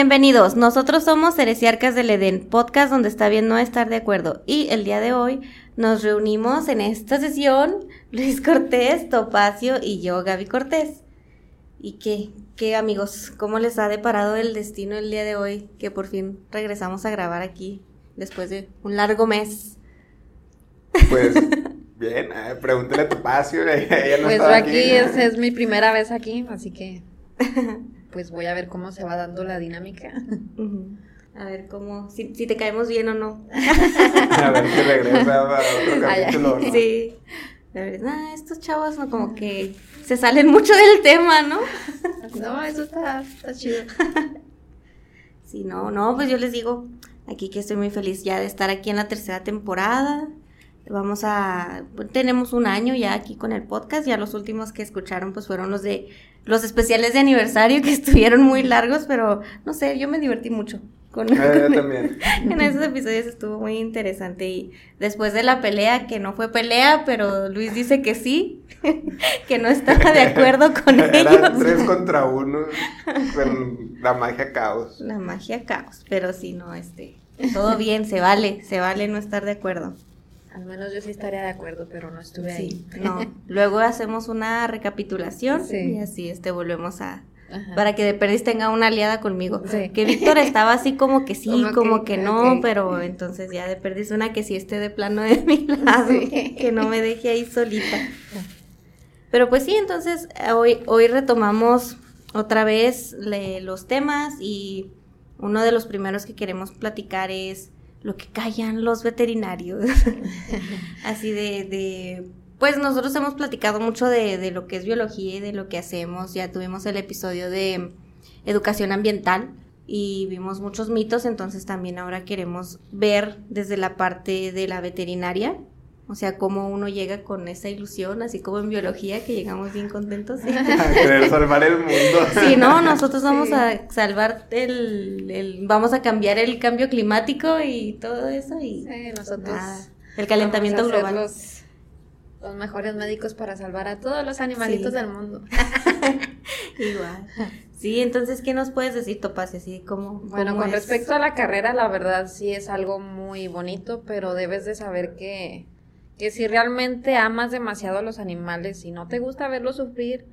Bienvenidos, nosotros somos Heresiarcas del Edén, podcast donde está bien no estar de acuerdo. Y el día de hoy nos reunimos en esta sesión Luis Cortés, Topacio y yo, Gaby Cortés. ¿Y qué? ¿Qué amigos? ¿Cómo les ha deparado el destino el día de hoy que por fin regresamos a grabar aquí después de un largo mes? Pues bien, eh, pregúntale a Topacio, ella no Pues yo aquí es, es mi primera vez aquí, así que pues voy a ver cómo se va dando la dinámica. A ver cómo, si, si te caemos bien o no. A ver si regresa a otro capítulo. ¿no? Sí. La verdad, ah, estos chavos no como que se salen mucho del tema, ¿no? No, eso está, está chido. Sí, no, no, pues yo les digo aquí que estoy muy feliz ya de estar aquí en la tercera temporada. Vamos a, tenemos un año ya aquí con el podcast, ya los últimos que escucharon pues fueron los de los especiales de aniversario que estuvieron muy largos, pero no sé, yo me divertí mucho con, Eh, yo también. en esos episodios estuvo muy interesante y después de la pelea, que no fue pelea, pero Luis dice que sí, que no estaba de acuerdo con Eran ellos. tres contra uno con la magia caos. La magia caos, pero sí, no, este, todo bien, se vale, se vale no estar de acuerdo. Al menos yo sí estaría de acuerdo, pero no estuve ahí. Sí, no. Luego hacemos una recapitulación Sí. y así este volvemos a Ajá. para que de Perdis tenga una aliada conmigo. Sí. Que Víctor estaba así como que sí, Como como que- que, no, pero entonces ya de Perdis una que sí esté de plano de mi lado, que no me deje ahí solita. Pero pues sí, entonces eh, hoy, hoy retomamos otra vez le- los temas y uno de los primeros que queremos platicar es lo que callan los veterinarios. Así de, de, pues nosotros hemos platicado mucho de, de lo que es biología y de lo que hacemos. Ya tuvimos el episodio de educación ambiental y vimos muchos mitos, entonces también ahora queremos ver desde la parte de la veterinaria. O sea, cómo uno llega con esa ilusión, así como en biología, que llegamos bien contentos. A querer salvar el mundo. Sí, no, nosotros vamos Sí. a salvar el, el- vamos a cambiar el cambio climático y todo eso y Sí, nosotros nada, el calentamiento vamos a ser global. Los, los mejores médicos para salvar a todos los animalitos Sí. del mundo. Igual. Sí, entonces, ¿qué nos puedes decir, Topaz? Así como Bueno, con respecto a la carrera, la verdad sí es algo muy bonito, pero debes de saber que, que si realmente amas demasiado a los animales y no te gusta verlos sufrir,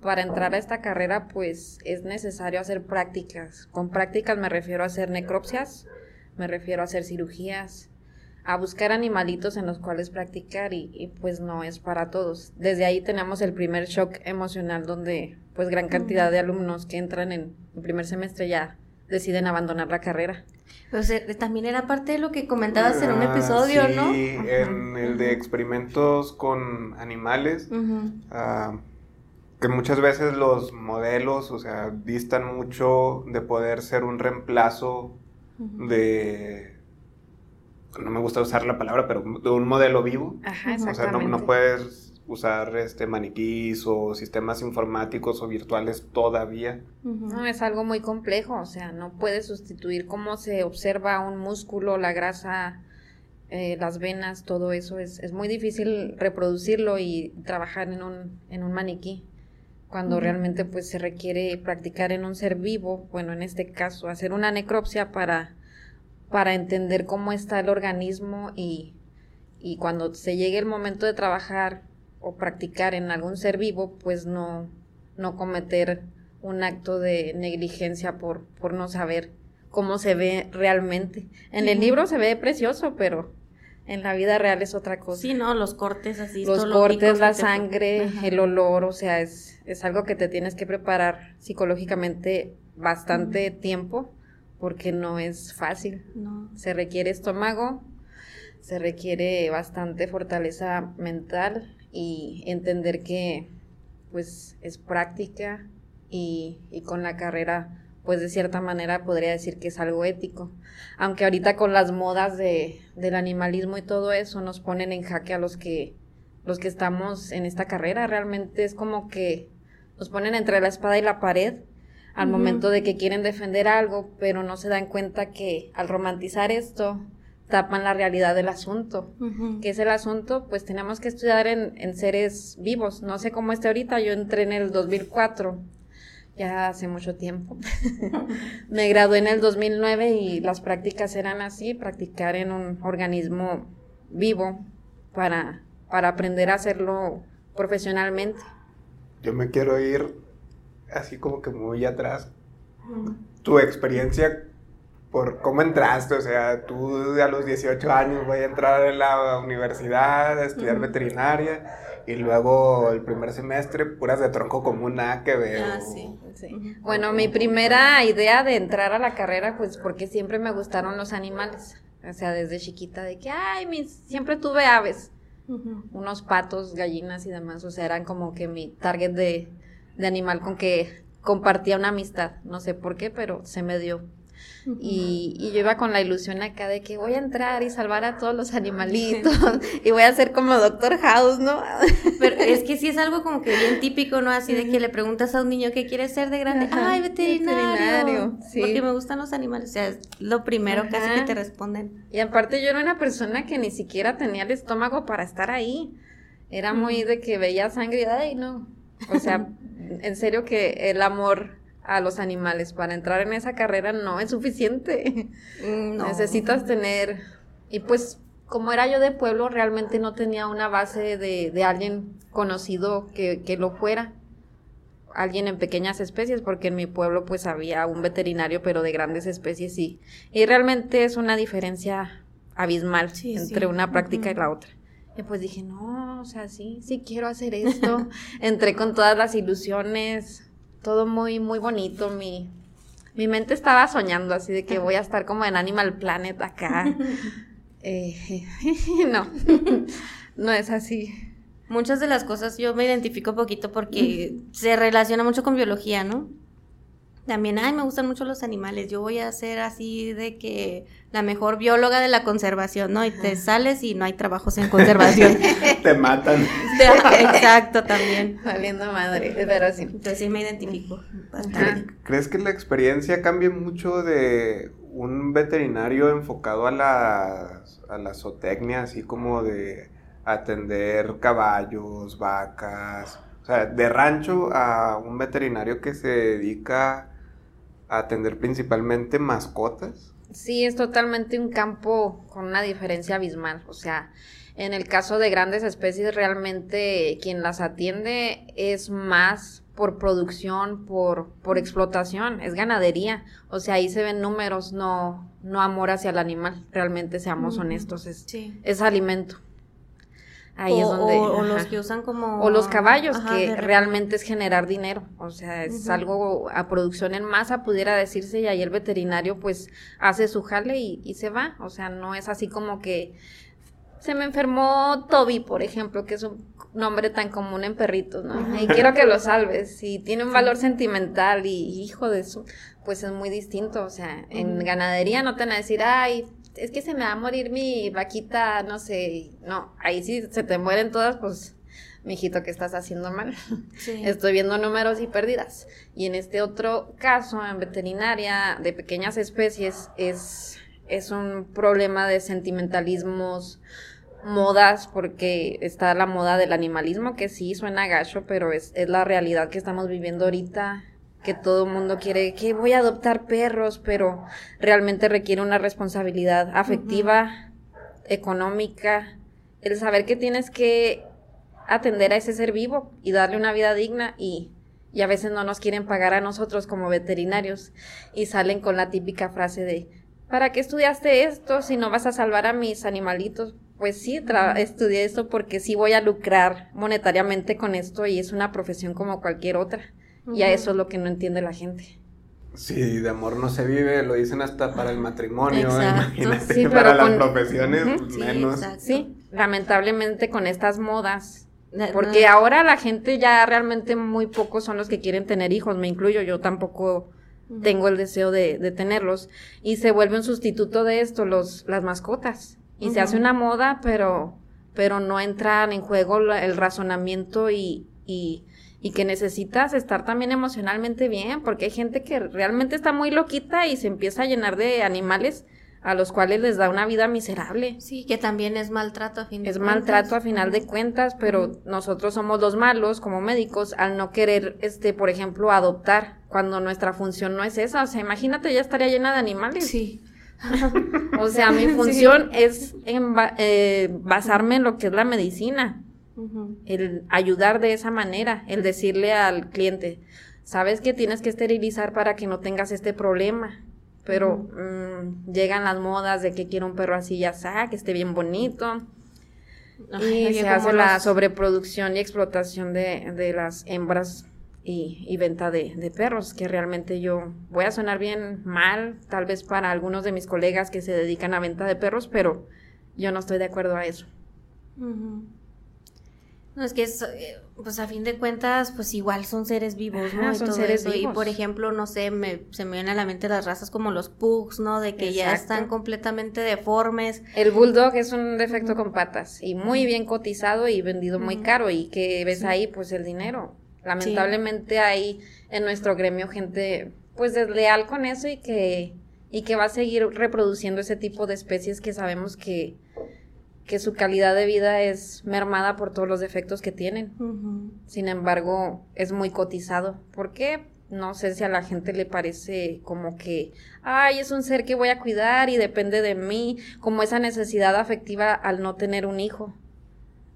para entrar a esta carrera, pues es necesario hacer prácticas. Con prácticas me refiero a hacer necropsias, me refiero a hacer cirugías, a buscar animalitos en los cuales practicar y, y, pues no es para todos. Desde ahí tenemos el primer shock emocional donde pues gran cantidad de alumnos que entran en el primer semestre ya deciden abandonar la carrera. O sea, también era parte de lo que comentabas en un Ah, episodio, sí, ¿no? en el de experimentos con animales. Ah, que muchas veces los modelos, o sea, distan mucho de poder ser un reemplazo de, no me gusta usar la palabra, pero de un modelo vivo. Ajá, O sea, no puedes usar este maniquís o sistemas informáticos o virtuales todavía. No, es algo muy complejo, o sea, no puedes sustituir cómo se observa un músculo, la grasa, eh, las venas, todo eso. Es, es muy difícil reproducirlo y trabajar en un, en un maniquí. Cuando realmente pues se requiere practicar en un ser vivo, bueno, en este caso, hacer una necropsia para, para entender cómo está el organismo y, y cuando se llegue el momento de trabajar o practicar en algún ser vivo, pues no, no cometer un acto de negligencia por, por no saber cómo se ve realmente. En el libro se ve precioso, pero en la vida real es otra cosa. Sí, ¿no? Los cortes así. Los cortes, la te- sangre, Ajá. el olor, o sea, es, es algo que te tienes que preparar psicológicamente bastante tiempo porque no es fácil. No. Se requiere estómago, se requiere bastante fortaleza mental y entender que pues es práctica y, y con la carrera pues de cierta manera podría decir que es algo ético. Aunque ahorita con las modas de, del animalismo y todo eso nos ponen en jaque a los que los que estamos en esta carrera, realmente es como que nos ponen entre la espada y la pared al momento de que quieren defender algo, pero no se dan cuenta que al romantizar esto tapan la realidad del asunto. Ujú. ¿Qué es el asunto? Pues tenemos que estudiar en, en seres vivos. No sé cómo esté ahorita, yo entré en el 2004 ya hace mucho tiempo. me gradué en el 2009 y las prácticas eran así, practicar en un organismo vivo para, para aprender a hacerlo profesionalmente. Yo me quiero ir así como que muy atrás. Tu experiencia por cómo entraste, o sea, tú a los 18 años voy a entrar en la universidad a estudiar veterinaria y luego el primer semestre puras de tronco común nada que ver. Ah, sí, sí. Bueno, mi primera idea de entrar a la carrera, pues porque siempre me gustaron los animales, o sea, desde chiquita, de que, ay, mis, siempre tuve aves, unos patos, gallinas y demás, o sea, eran como que mi target de, de animal con que compartía una amistad, no sé por qué, pero se me dio y, y, yo iba con la ilusión acá de que voy a entrar y salvar a todos los animalitos y voy a ser como Doctor House, ¿no? Pero es que sí es algo como que bien típico, ¿no? Así de que le preguntas a un niño qué quiere ser de grande. Ay, veterinario. sí. Porque me gustan los animales. O sea, es lo primero casi que te responden. Y aparte yo era una persona que ni siquiera tenía el estómago para estar ahí. Era muy de que veía sangre y, ay, no. O sea, en serio que el amor a los animales. Para entrar en esa carrera no es suficiente. Mm, Necesitas tener, y pues como era yo de pueblo, realmente no tenía una base de, de alguien conocido que, que, lo fuera. Alguien en pequeñas especies, porque en mi pueblo pues había un veterinario, pero de grandes especies sí. Y realmente es una diferencia abismal entre una práctica y la otra. Y pues dije, no, o sea, sí, sí quiero hacer esto. Entré con todas las ilusiones, todo muy, muy bonito. Mi, mi mente estaba soñando así de que voy a estar como en Animal Planet acá. Eh, no, no es así. Muchas de las cosas yo me identifico poquito porque se relaciona mucho con biología, ¿no? También, ay, me gustan mucho los animales. Yo voy a ser así de que la mejor bióloga de la conservación, ¿no? Y te sales y no hay trabajos en conservación. te matan. Exacto, también. Valiendo madre, pero sí. Entonces sí me identifico. ¿Crees que la experiencia cambie mucho de un veterinario enfocado a la, a la zootecnia, así como de atender caballos, vacas? O sea, de rancho a un veterinario que se dedica atender principalmente mascotas. Sí, es totalmente un campo con una diferencia abismal. O sea, en el caso de grandes especies, realmente quien las atiende es más por producción, por, por explotación, es ganadería. O sea, ahí se ven números, no, no amor hacia el animal. Realmente, seamos honestos, es, es alimento. Ahí es donde. O, los que usan como. O los caballos, que realmente es generar dinero. O sea, es algo a producción en masa, pudiera decirse, y ahí el veterinario, pues, hace su jale y, se va. O sea, no es así como que. Se me enfermó Toby, por ejemplo, que es un nombre tan común en perritos, ¿no? Y quiero que lo salves. Si tiene un valor sentimental y hijo de eso, pues es muy distinto. O sea, en ganadería no te van a decir, ay, es que se me va a morir mi vaquita, no sé, no, ahí sí se te mueren todas, pues, mijito, ¿qué estás haciendo mal? Estoy viendo números y pérdidas. Y en este otro caso, en veterinaria de pequeñas especies, es, es un problema de sentimentalismos, modas, porque está la moda del animalismo, que sí suena gacho, pero es, es la realidad que estamos viviendo ahorita que todo el mundo quiere, que voy a adoptar perros, pero realmente requiere una responsabilidad afectiva, económica, el saber que tienes que atender a ese ser vivo y darle una vida digna y, y a veces no nos quieren pagar a nosotros como veterinarios y salen con la típica frase de, ¿para qué estudiaste esto si no vas a salvar a mis animalitos? Pues sí, estudié esto porque sí voy a lucrar monetariamente con esto y es una profesión como cualquier otra. Y a eso es lo que no entiende la gente. Sí, de amor no se vive, lo dicen hasta para el matrimonio, imagínate, para las profesiones menos. Sí, lamentablemente con estas modas, porque ahora la gente ya realmente muy pocos son los que quieren tener hijos, me incluyo, yo tampoco tengo el deseo de, de, tenerlos, y se vuelve un sustituto de esto, los, las mascotas, y se hace una moda, pero, pero no entran en juego el razonamiento y, y y que necesitas estar también emocionalmente bien, porque hay gente que realmente está muy loquita y se empieza a llenar de animales a los cuales les da una vida miserable. Sí, que también es maltrato a fin de es cuentas. Es maltrato a final de cuentas, pero nosotros somos los malos como médicos al no querer, este, por ejemplo, adoptar cuando nuestra función no es esa. O sea, imagínate, ya estaría llena de animales. Sí. O sea, mi función es en eh, basarme en lo que es la medicina, El ayudar de esa manera, el decirle al cliente, sabes que tienes que esterilizar para que no tengas este problema, pero mm, llegan las modas de que quiero un perro así ya que esté bien bonito, Ay, y se hace la los- sobreproducción y explotación de, de las hembras y, y venta de, de perros, que realmente yo voy a sonar bien mal, tal vez para algunos de mis colegas que se dedican a venta de perros, pero yo no estoy de acuerdo a eso. No, es que es, eh, pues a fin de cuentas, pues igual son seres vivos, ¿no? Ajá, Y son todo seres eso. Y vivos. por ejemplo, no sé, me, se me vienen a la mente las razas como los pugs, ¿no? De que ya están completamente deformes. El bulldog es un defecto con patas y muy bien cotizado y vendido muy caro y que ves ahí pues el dinero. Lamentablemente hay en nuestro gremio gente pues desleal con eso y que y que va a seguir reproduciendo ese tipo de especies que sabemos que que su calidad de vida es mermada por todos los defectos que tienen. Sin embargo, es muy cotizado. ¿Por qué? No sé si a la gente le parece como que, ay, es un ser que voy a cuidar y depende de mí, como esa necesidad afectiva al no tener un hijo.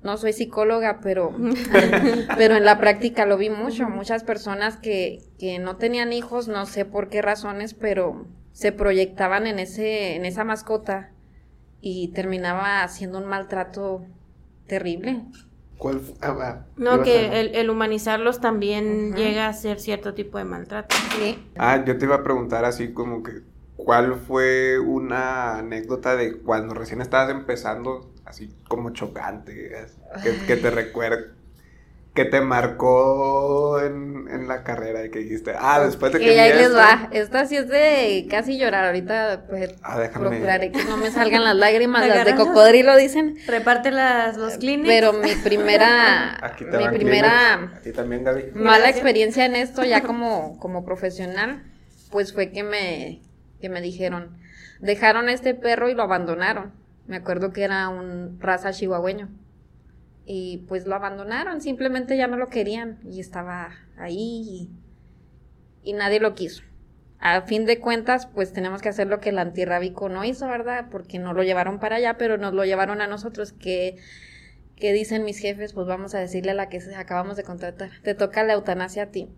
No soy psicóloga, pero, pero en la práctica lo vi mucho. Muchas personas que, que no tenían hijos, no sé por qué razones, pero se proyectaban en ese, en esa mascota y terminaba haciendo un maltrato terrible. ¿Cuál ah, ah, No, que a- el, el humanizarlos también llega a ser cierto tipo de maltrato. Ah, yo te iba a preguntar así como que, ¿cuál fue una anécdota de cuando recién estabas empezando, así como chocante, que, que te recuerda, que te marcó en, en la carrera y que dijiste, ah, después de que... Y ahí les esto- va. Esta sí es de casi llorar. Ahorita pues Ah, déjame. procuraré que no me salgan las lágrimas, las de cocodrilo dicen. Reparte las, los clinics. Pero mi primera, Aquí te mi van primera Kleenex. A ti también, Gaby. mala Gracias. experiencia en esto ya como, como profesional, pues fue que me, que me dijeron, dejaron a este perro y lo abandonaron. Me acuerdo que era un raza chihuahueño. Y pues lo abandonaron, simplemente ya no lo querían y estaba ahí y, y nadie lo quiso. A fin de cuentas, pues tenemos que hacer lo que el antirrábico no hizo, ¿verdad? Porque no lo llevaron para allá, pero nos lo llevaron a nosotros, que, que dicen mis jefes, pues vamos a decirle a la que acabamos de contratar, te toca la eutanasia a ti.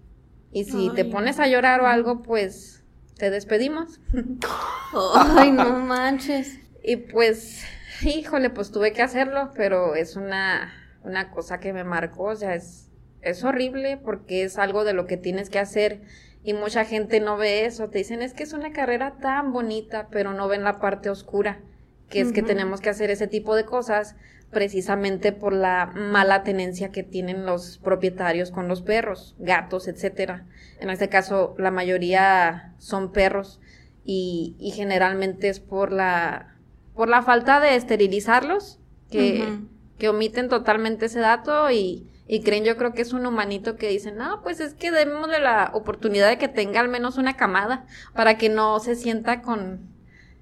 Y si te pones a llorar o algo, pues te despedimos. Ay, no manches. Y pues, híjole, pues tuve que hacerlo, pero es una, una cosa que me marcó, o sea, es, es horrible porque es algo de lo que tienes que hacer y mucha gente no ve eso, te dicen es que es una carrera tan bonita, pero no ven la parte oscura, que es que tenemos que hacer ese tipo de cosas precisamente por la mala tenencia que tienen los propietarios con los perros, gatos, etcétera. En este caso, la mayoría son perros y, y generalmente es por la por la falta de esterilizarlos que, que omiten totalmente ese dato y, y creen yo creo que es un humanito que dicen, no, pues es que démosle la oportunidad de que tenga al menos una camada para que no se sienta con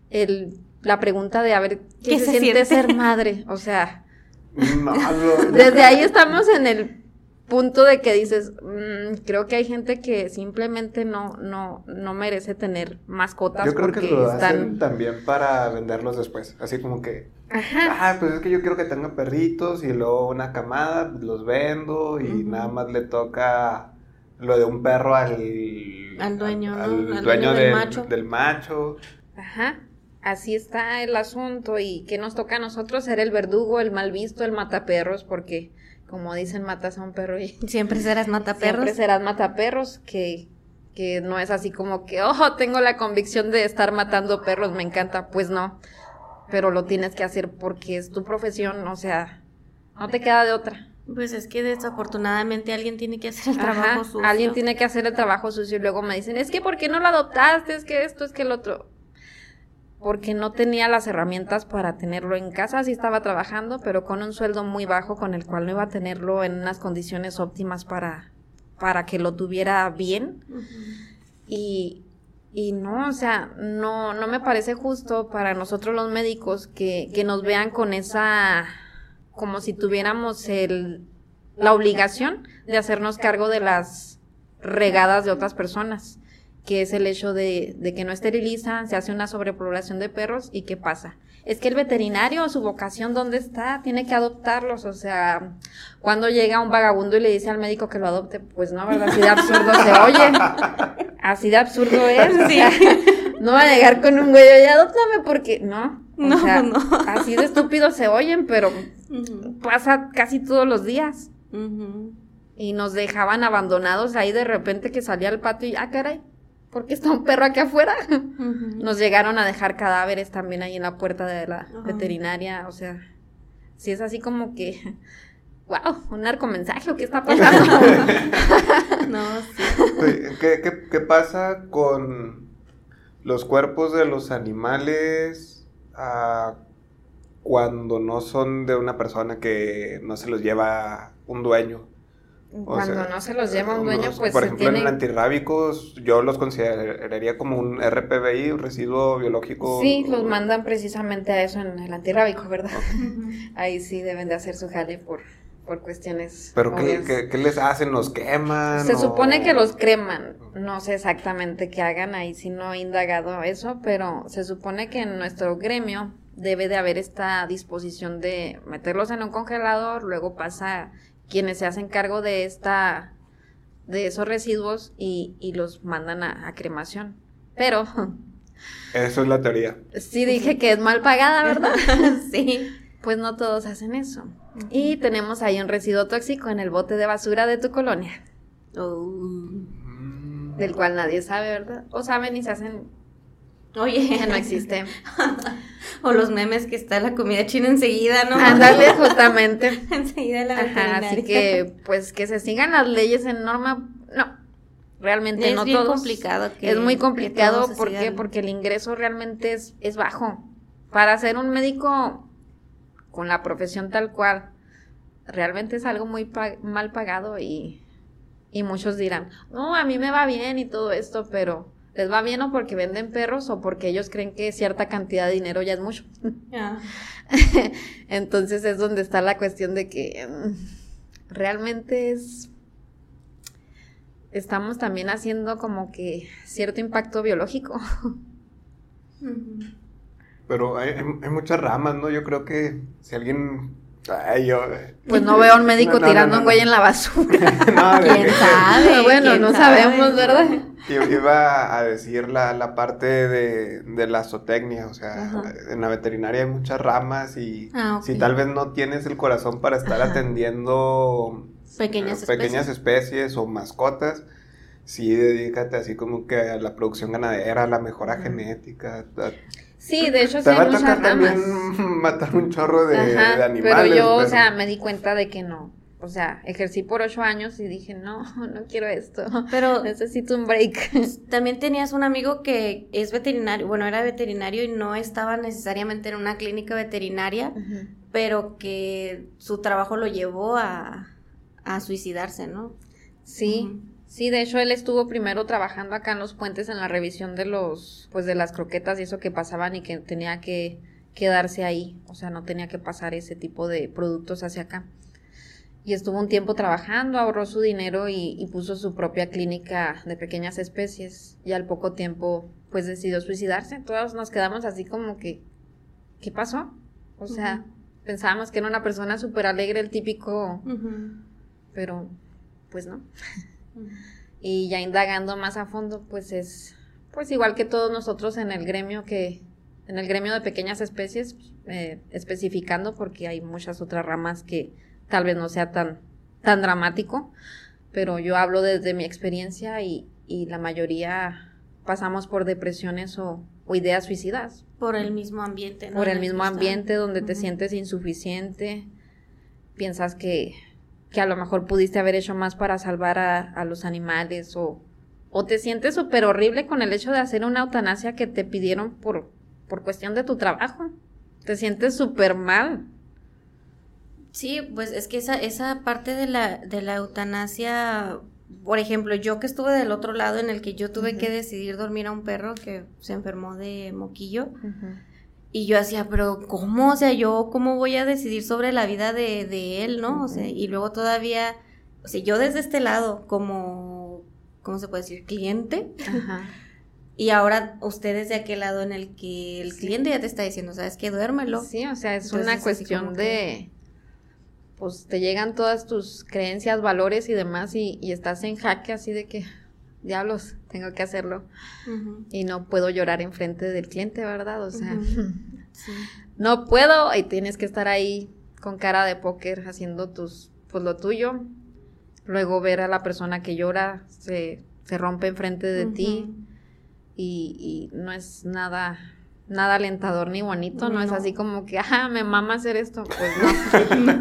el, la pregunta de a ver qué, ¿Qué se, se siente siente? ser madre. O sea, No, no, desde ahí estamos en el punto de que dices, "Mm, creo que hay gente que simplemente no, no, no merece tener mascotas Yo creo porque que lo están... hacen también para venderlos después. Así como que, Ajá. ah, pues es que yo quiero que tengan perritos y luego una camada, pues los vendo y nada más le toca lo de un perro al, Al dueño, al Al dueño, dueño del del, macho. del macho. Ajá, así está el asunto y que nos toca a nosotros ser el verdugo, el mal visto, el mataperros, porque como dicen, matas a un perro y Siempre serás mataperros. siempre serás mataperros, que, que no es así como que, oh, tengo la convicción de estar matando perros, me encanta, pues no, pero lo tienes que hacer porque es tu profesión, o sea, no te queda de otra. Pues es que desafortunadamente alguien tiene que hacer el Ajá, trabajo sucio. Alguien tiene que hacer el trabajo sucio y luego me dicen, es que ¿por qué no lo adoptaste? Es que esto, es que el otro. Porque no tenía las herramientas para tenerlo en casa, sí estaba trabajando, pero con un sueldo muy bajo con el cual no iba a tenerlo en unas condiciones óptimas para, para que lo tuviera bien. Y, y no, o sea, no, no me parece justo para nosotros los médicos que, que nos vean con esa, como si tuviéramos el, la obligación de hacernos cargo de las regadas de otras personas, que es el hecho de, de que no esterilizan, se hace una sobrepoblación de perros y ¿qué pasa? es que el veterinario, su vocación, ¿dónde está? Tiene que adoptarlos. O sea, cuando llega un vagabundo y le dice al médico que lo adopte, pues no, ¿verdad? Así de absurdo se oye. Así de absurdo es. no va a llegar con un güey, y adóptame porque no. no, sea, no. Así de estúpido se oyen, pero pasa casi todos los días. Y nos dejaban abandonados ahí de repente que salía al patio y, ah, caray, ¿por qué está un perro aquí afuera? Nos llegaron a dejar cadáveres también ahí en la puerta de la veterinaria, o sea, si es así como que, wow, un narcomensaje, ¿qué está pasando? no, sí. ¿Qué, pasa con los cuerpos de los animales ah, cuando no son de una persona que no se los lleva un dueño? Cuando no se los lleva un dueño, pues. Por ejemplo, en el antirrábicos, yo los consideraría como un RPBI, un residuo biológico. Sí, los mandan precisamente a eso en el antirrábico, ¿verdad? Ahí sí deben de hacer su jale por, por cuestiones. ¿Pero qué, qué, les hacen? ¿Los queman? Se supone que los creman. No sé exactamente qué hagan, ahí sí no he indagado eso, pero se supone que en nuestro gremio debe de haber esta disposición de meterlos en un congelador, luego pasa quienes se hacen cargo de esta de esos residuos y, y los mandan a, cremación. Pero eso es la teoría. Sí dije que es mal pagada, ¿verdad? sí. Pues no todos hacen eso. Y tenemos ahí un residuo tóxico en el bote de basura de tu colonia. Oh. Del cual nadie sabe, ¿verdad? O saben y se hacen Oye, no existe. o los memes que está la comida china enseguida, ¿no? Ándale, justamente. enseguida la Ajá, así que, pues, que se sigan las leyes en norma, no, realmente no todo. Es complicado. es muy complicado, ¿por qué? Porque el ingreso realmente es, es bajo. Para ser un médico con la profesión tal cual, realmente es algo muy mal pagado y, y muchos dirán, no, a mí me va bien y todo esto, pero les va bien o porque venden perros o porque ellos creen que cierta cantidad de dinero ya es mucho. Entonces es donde está la cuestión de que mm, realmente es estamos también haciendo como que cierto impacto biológico. Pero hay, hay, muchas ramas, ¿no? Yo creo que si alguien Ay, yo... Pues no veo a un médico tirando un güey en la basura. ¿Quién sabe? Bueno, no sabemos, ¿verdad? Iba a decir la, la parte de, de, la zootecnia, o sea, en la veterinaria hay muchas ramas y ah, si tal vez no tienes el corazón para estar atendiendo pequeñas, pequeñas especies. o mascotas, sí dedícate así como que a la producción ganadera, a la mejora genética. Sí, de hecho sí hay muchas ramas. matar un chorro de, animales. Pero yo, o sea, me di cuenta de que no. O sea, ejercí por ocho años y dije, no, no quiero esto. Pero necesito un break. También tenías un amigo que es veterinario, bueno, era veterinario y no estaba necesariamente en una clínica veterinaria, pero que su trabajo lo llevó a, a suicidarse, ¿no? Sí. Sí, de hecho él estuvo primero trabajando acá en los puentes en la revisión de los, pues de las croquetas y eso que pasaban y que tenía que quedarse ahí, o sea, no tenía que pasar ese tipo de productos hacia acá. Y estuvo un tiempo trabajando, ahorró su dinero y, puso su propia clínica de pequeñas especies y al poco tiempo pues decidió suicidarse. Todos nos quedamos así como que, ¿qué pasó? O sea, pensábamos que era una persona súper alegre, el típico, pero pues no. Y ya indagando más a fondo, pues es, pues igual que todos nosotros en el gremio que, en el gremio de pequeñas especies, eh, especificando porque hay muchas otras ramas que tal vez no sea tan, tan dramático, pero yo hablo desde mi experiencia y, y la mayoría pasamos por depresiones o, o, ideas suicidas. Por el mismo ambiente, ¿no? Por el mismo ambiente donde te sientes insuficiente, piensas que que a lo mejor pudiste haber hecho más para salvar a, los animales o, o te sientes súper horrible con el hecho de hacer una eutanasia que te pidieron por, por cuestión de tu trabajo. Te sientes súper mal. Sí, pues es que esa, esa parte de la, de la eutanasia, por ejemplo, yo que estuve del otro lado en el que yo tuve que decidir dormir a un perro que se enfermó de moquillo. Y yo hacía, pero ¿cómo? O sea, yo cómo voy a decidir sobre la vida de, él, ¿no? O sea, y luego todavía, o sea, yo desde este lado, como, ¿cómo se puede decir? Cliente. Ajá. Y ahora ustedes de aquel lado en el que el cliente ya te está diciendo, ¿sabes qué? Duérmelo. Sí, o sea, es una cuestión de... Pues te llegan todas tus creencias, valores y demás y, estás en jaque así de que, diablos, tengo que hacerlo. Y no puedo llorar enfrente del cliente, ¿verdad? O sea, no puedo y tienes que estar ahí con cara de póker haciendo tus, pues lo tuyo. Luego ver a la persona que llora, se, se rompe enfrente de ti y, no es nada nada alentador ni bonito, no, es así como que, ah, me mama hacer esto, pues no.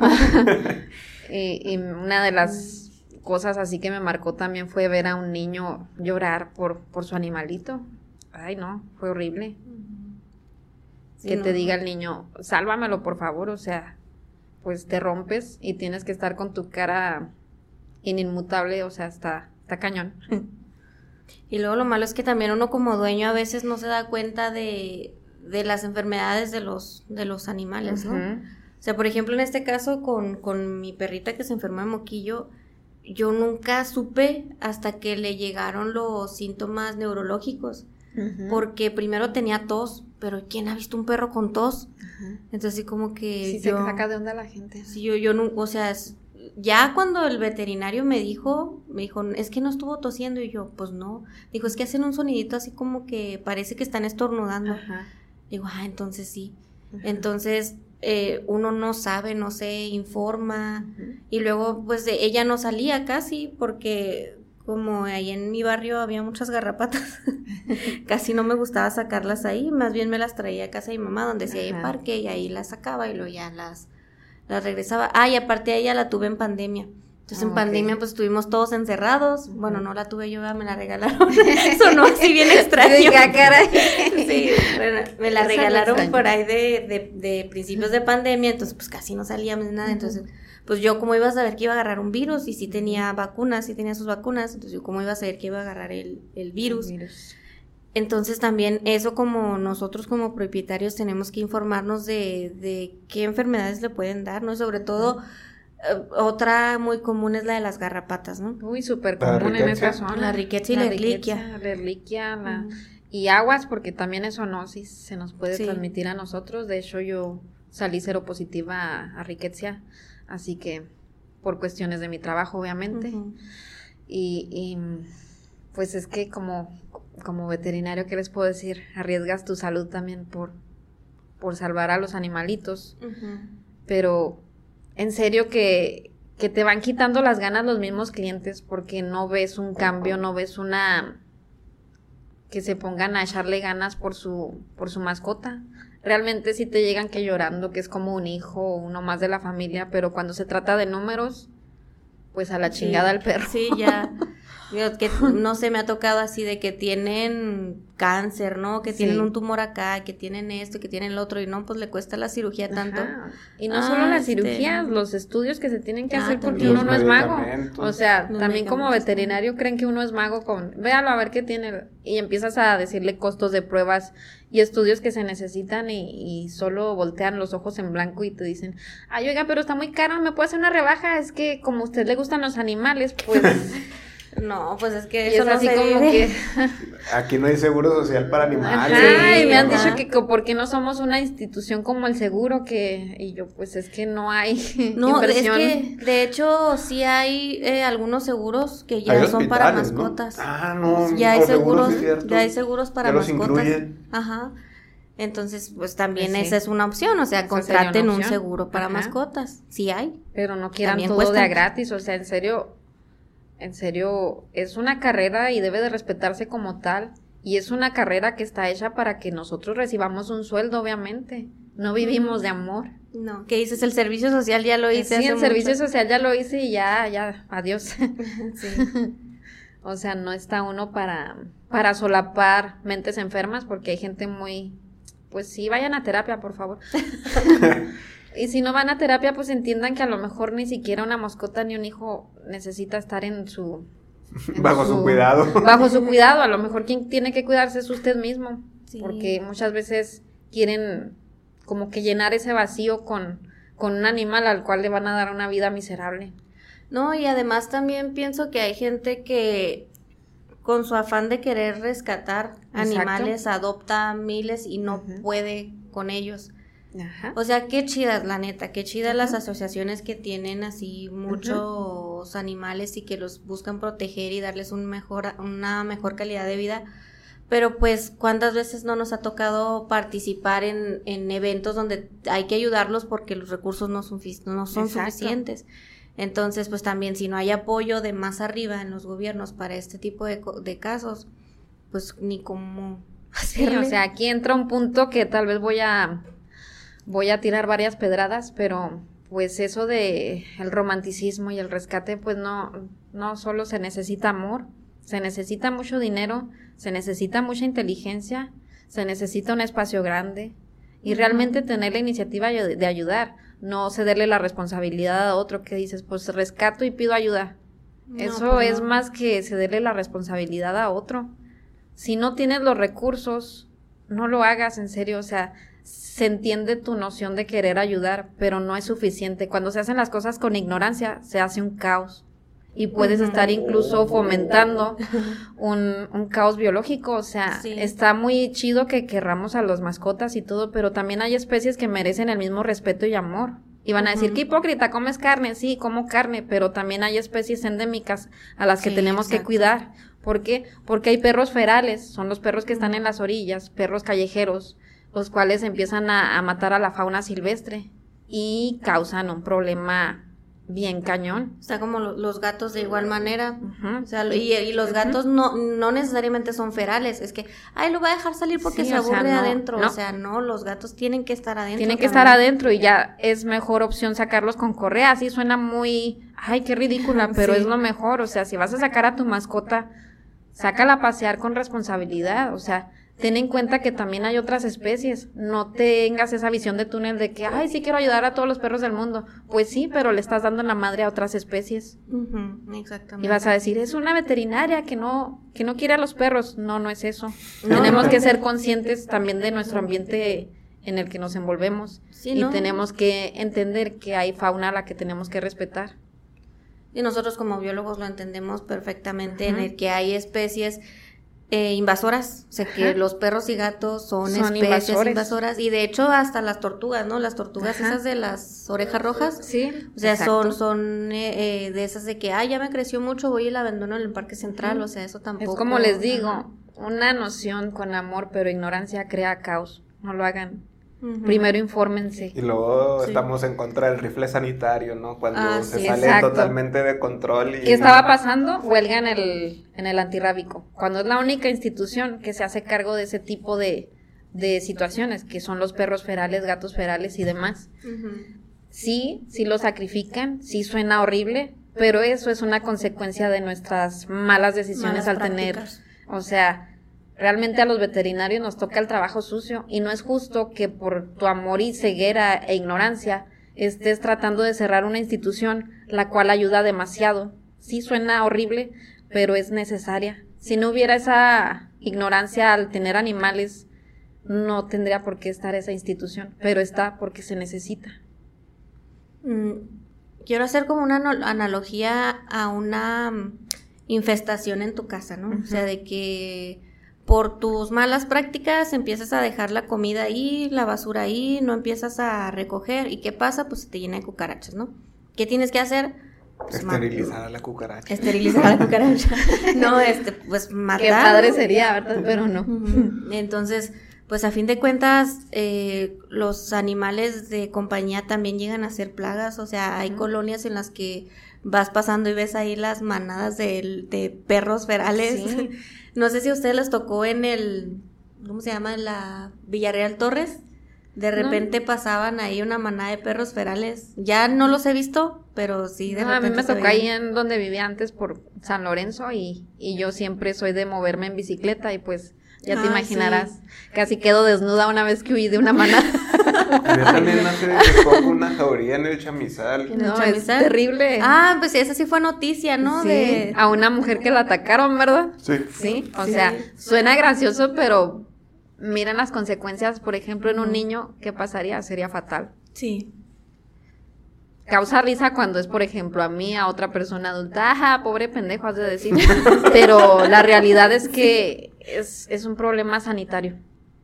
y, una de las cosas así que me marcó también fue ver a un niño llorar por, por su animalito. Ay, no, fue horrible. que te diga el niño, sálvamelo, por favor, o sea, pues te rompes y tienes que estar con tu cara inmutable, o sea, está, está cañón. Y luego lo malo es que también uno como dueño a veces no se da cuenta de, de las enfermedades de los, de los animales, ¿no? O sea, por ejemplo, en este caso con, con mi perrita que se enfermó de moquillo, yo nunca supe hasta que le llegaron los síntomas neurológicos. Porque primero tenía tos, pero ¿quién ha visto un perro con tos? Entonces, así como que. Sí, se saca de onda la gente. Sí, yo, yo no, o sea, ya cuando el veterinario me dijo, me dijo, es que no estuvo tosiendo y yo, pues no. Dijo, es que hacen un sonidito así como que parece que están estornudando. Digo, ah, entonces sí. Entonces eh, uno no sabe, no se informa. Y luego, pues de, ella no salía casi porque como ahí en mi barrio había muchas garrapatas, casi no me gustaba sacarlas ahí, más bien me las traía a casa de mi mamá donde sí hay parque y ahí las sacaba y luego ya las la regresaba. Ah, y aparte a ella la tuve en pandemia. Entonces en ah, pandemia pues estuvimos todos encerrados. Bueno, no la tuve yo, me la regalaron. Sonó así bien extraño. Ah, sí, me la regalaron por ahí de, de, principios de pandemia, entonces pues casi no salíamos nada. Entonces, pues yo como iba a saber que iba a agarrar un virus y si tenía vacunas, si tenía sus vacunas, entonces yo como iba a saber que iba a agarrar el, el virus. El virus. Entonces también eso como nosotros como propietarios tenemos que informarnos de, de qué enfermedades le pueden dar, ¿no? Sobre todo otra muy común es la de las garrapatas, ¿no? Uy, súper común en esa zona. La riqueza y la, erliquia. La erliquia, y aguas, porque también eso no, sí se nos puede transmitir a nosotros. De hecho, yo salí cero positiva a, riqueza, así que por cuestiones de mi trabajo, obviamente. y, y pues es que como como veterinario, ¿qué les puedo decir? Arriesgas tu salud también por, por salvar a los animalitos. Pero en serio que, que te van quitando las ganas los mismos clientes porque no ves un cambio, no ves una que se pongan a echarle ganas por su, por su mascota. Realmente sí te llegan que llorando, que es como un hijo, uno más de la familia, pero cuando se trata de números, pues a la chingada al perro. Sí, ya. que no se me ha tocado así de que tienen cáncer, ¿no? Que tienen un tumor acá, que tienen esto, que tienen lo otro, y no, pues le cuesta la cirugía tanto. Y no solo las este, cirugías, los estudios que se tienen que ah, hacer porque uno no es mago. O sea, también como veterinario creen que uno es mago con, véalo a ver qué tiene, y empiezas a decirle costos de pruebas y estudios que se necesitan y, y solo voltean los ojos en blanco y te dicen, ay, oiga, pero está muy caro, ¿me puede hacer una rebaja? Es que como a usted le gustan los animales, pues... No, pues es que eso no así como que... Aquí no hay seguro social para animales. Ay, me han dicho que porque no somos una institución como el seguro que y yo pues es que no hay No, es que de hecho sí hay eh, algunos seguros que ya son para mascotas. Ah, no. Ya hay seguros, ya hay seguros para mascotas. Ajá. Entonces, pues también pues esa es una opción, o sea, contraten un seguro para mascotas. Sí hay. Pero no quieran todo de a gratis, o sea, en serio, en serio, es una carrera y debe de respetarse como tal. Y es una carrera que está hecha para que nosotros recibamos un sueldo, obviamente. No vivimos de amor. No, ¿qué dices? El servicio social ya lo hice. Sí, el servicio social ya lo hice y ya, ya, adiós. Sí. o sea, no está uno para, para solapar mentes enfermas porque hay gente muy, pues sí, vayan a terapia, por favor. Y si no van a terapia, pues entiendan que a lo mejor ni siquiera una mascota ni un hijo necesita estar en su... bajo su, cuidado. Bajo su cuidado. A lo mejor quien tiene que cuidarse es usted mismo. Porque muchas veces quieren como que llenar ese vacío con, con un animal al cual le van a dar una vida miserable. No, y además también pienso que hay gente que con su afán de querer rescatar animales, adopta miles y no puede con ellos. O sea, qué chidas, la neta, qué chidas las asociaciones que tienen así muchos animales y que los buscan proteger y darles un mejor, una mejor calidad de vida. Pero pues, ¿cuántas veces no nos ha tocado participar en, en eventos donde hay que ayudarlos porque los recursos no son, no son suficientes? Entonces, pues también si no hay apoyo de más arriba en los gobiernos para este tipo de, de casos, pues ni cómo hacerlo. o sea, aquí entra un punto que tal vez voy a voy a tirar varias pedradas, pero pues eso de el romanticismo y el rescate, pues no, no solo se necesita amor, se necesita mucho dinero, se necesita mucha inteligencia, se necesita un espacio grande y realmente tener la iniciativa de ayudar, no cederle la responsabilidad a otro que dices, pues rescato y pido ayuda. eso pues es más que cederle la responsabilidad a otro. Si no tienes los recursos, no lo hagas en serio, o sea, se entiende tu noción de querer ayudar, pero no es suficiente. Cuando se hacen las cosas con ignorancia, se hace un caos. Y puedes estar incluso fomentando un, un caos biológico. O sea, está muy chido que querramos a los mascotas y todo, pero también hay especies que merecen el mismo respeto y amor. Y van a decir, qué hipócrita, comes carne, sí, como carne, pero también hay especies endémicas a las que tenemos que cuidar. ¿Por qué? Porque hay perros ferales, son los perros que están en las orillas, perros callejeros, los cuales empiezan a, matar a la fauna silvestre y causan un problema bien cañón. O sea, como los gatos de igual manera. O sea, y, los gatos no, no necesariamente son ferales. Es que, ay, lo voy a dejar salir porque se aburre adentro. O sea, no, los gatos tienen que estar adentro. Tienen que estar adentro y ya es mejor opción sacarlos con correa. Así suena muy, ay, qué ridícula, pero es lo mejor. O sea, si vas a sacar a tu mascota, sácala a pasear con responsabilidad. O sea, ten en cuenta que también hay otras especies. No tengas esa visión de túnel de que, ay, sí quiero ayudar a todos los perros del mundo. Pues sí, pero le estás dando la madre a otras especies. exactamente. Y vas a decir, es una veterinaria que no, que no quiere a los perros. No, no es eso. tenemos que ser conscientes también de nuestro ambiente en el que nos envolvemos. y tenemos que entender que hay fauna a la que tenemos que respetar. Y nosotros como biólogos lo entendemos perfectamente, en el que hay especies eh, invasoras, o sea que los perros y gatos son, especies invasoras y de hecho hasta las tortugas, ¿no? Las tortugas esas de las orejas rojas, sí, o sea son son eh, eh, de esas de que ah ya me creció mucho voy y la abandono en el parque central, o sea eso tampoco. Es como les digo, una noción con amor pero ignorancia crea caos, no lo hagan. Primero infórmense. Y luego estamos en contra del rifle sanitario, ¿no? Cuando ah, se sale totalmente de control. Y... ¿Qué estaba pasando? Huelga en el, en el antirrábico. Cuando es la única institución que se hace cargo de ese tipo de, de situaciones, que son los perros ferales, gatos ferales y demás. Sí, sí lo sacrifican, sí suena horrible, pero eso es una consecuencia de nuestras malas decisiones al tener, o sea, Realmente a los veterinarios nos toca el trabajo sucio y no es justo que por tu amor y ceguera e ignorancia estés tratando de cerrar una institución la cual ayuda demasiado. Sí suena horrible, pero es necesaria. Si no hubiera esa ignorancia al tener animales, no tendría por qué estar esa institución, pero está porque se necesita. Mm, quiero hacer como una analogía a una mm, infestación en tu casa, ¿no? O sea, de que por tus malas prácticas empiezas a dejar la comida ahí, la basura ahí, no empiezas a recoger. ¿Y qué pasa? Pues se te llena de cucarachas, ¿no? ¿Qué tienes que hacer? Pues Esterilizar a la cucaracha. Esterilizar a la cucaracha. no, este, pues matar. Qué padre sería, ¿verdad? Pero no. Entonces, pues a fin de cuentas, eh, los animales de compañía también llegan a ser plagas. O sea, hay colonias en las que vas pasando y ves ahí las manadas de, de perros ferales. Sí. No sé si a ustedes les tocó en el, ¿cómo se llama? En la Villarreal Torres. De repente pasaban ahí una manada de perros ferales. Ya no los he visto, pero sí de repente. A mí me tocó ahí en donde vivía antes por San Lorenzo y, y yo siempre soy de moverme en bicicleta y pues ya te imaginarás. Casi quedo desnuda una vez que huí de una manada. Yo también hace poco una jauría en el chamizal. no, es terrible. Ah, pues esa sí fue noticia, ¿no? De... A una mujer que la atacaron, ¿verdad? Sí. Sí, o sea, suena gracioso, pero miren las consecuencias, por ejemplo, en un niño, ¿qué pasaría? Sería fatal. Sí. causa risa cuando es, por ejemplo, a mí, a otra persona adulta, ajá, pobre pendejo, has de decir. Pero la realidad es que es, es un problema sanitario.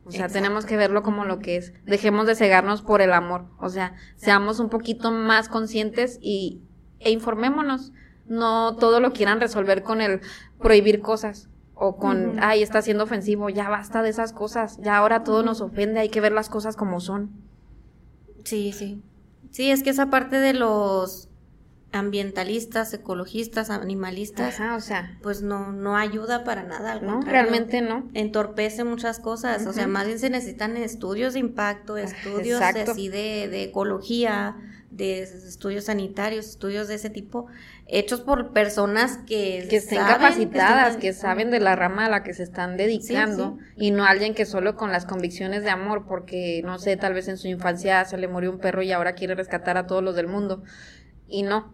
O sea, tenemos que verlo como lo que es. Dejemos de cegarnos por el amor. O sea, seamos un poquito más conscientes y, e informémonos. No todo lo quieran resolver con el prohibir cosas o con, ay, está siendo ofensivo, ya basta de esas cosas, ya ahora todo nos ofende, hay que ver las cosas como son. Sí, sí. Sí, es que esa parte de los ambientalistas, ecologistas, animalistas, Ajá, o sea, pues no, no ayuda para nada. Al no, contrario, realmente no. Entorpece muchas cosas. O sea, más bien se necesitan estudios de impacto, estudios de exacto. así de, de ecología, de estudios sanitarios, estudios de ese tipo, hechos por personas que, que estén saben, capacitadas, estén- que saben de la rama a la que se están dedicando y no alguien que solo con las convicciones de amor, porque no sé, tal vez en su infancia se le murió un perro y ahora quiere rescatar a todos los del mundo. Y no,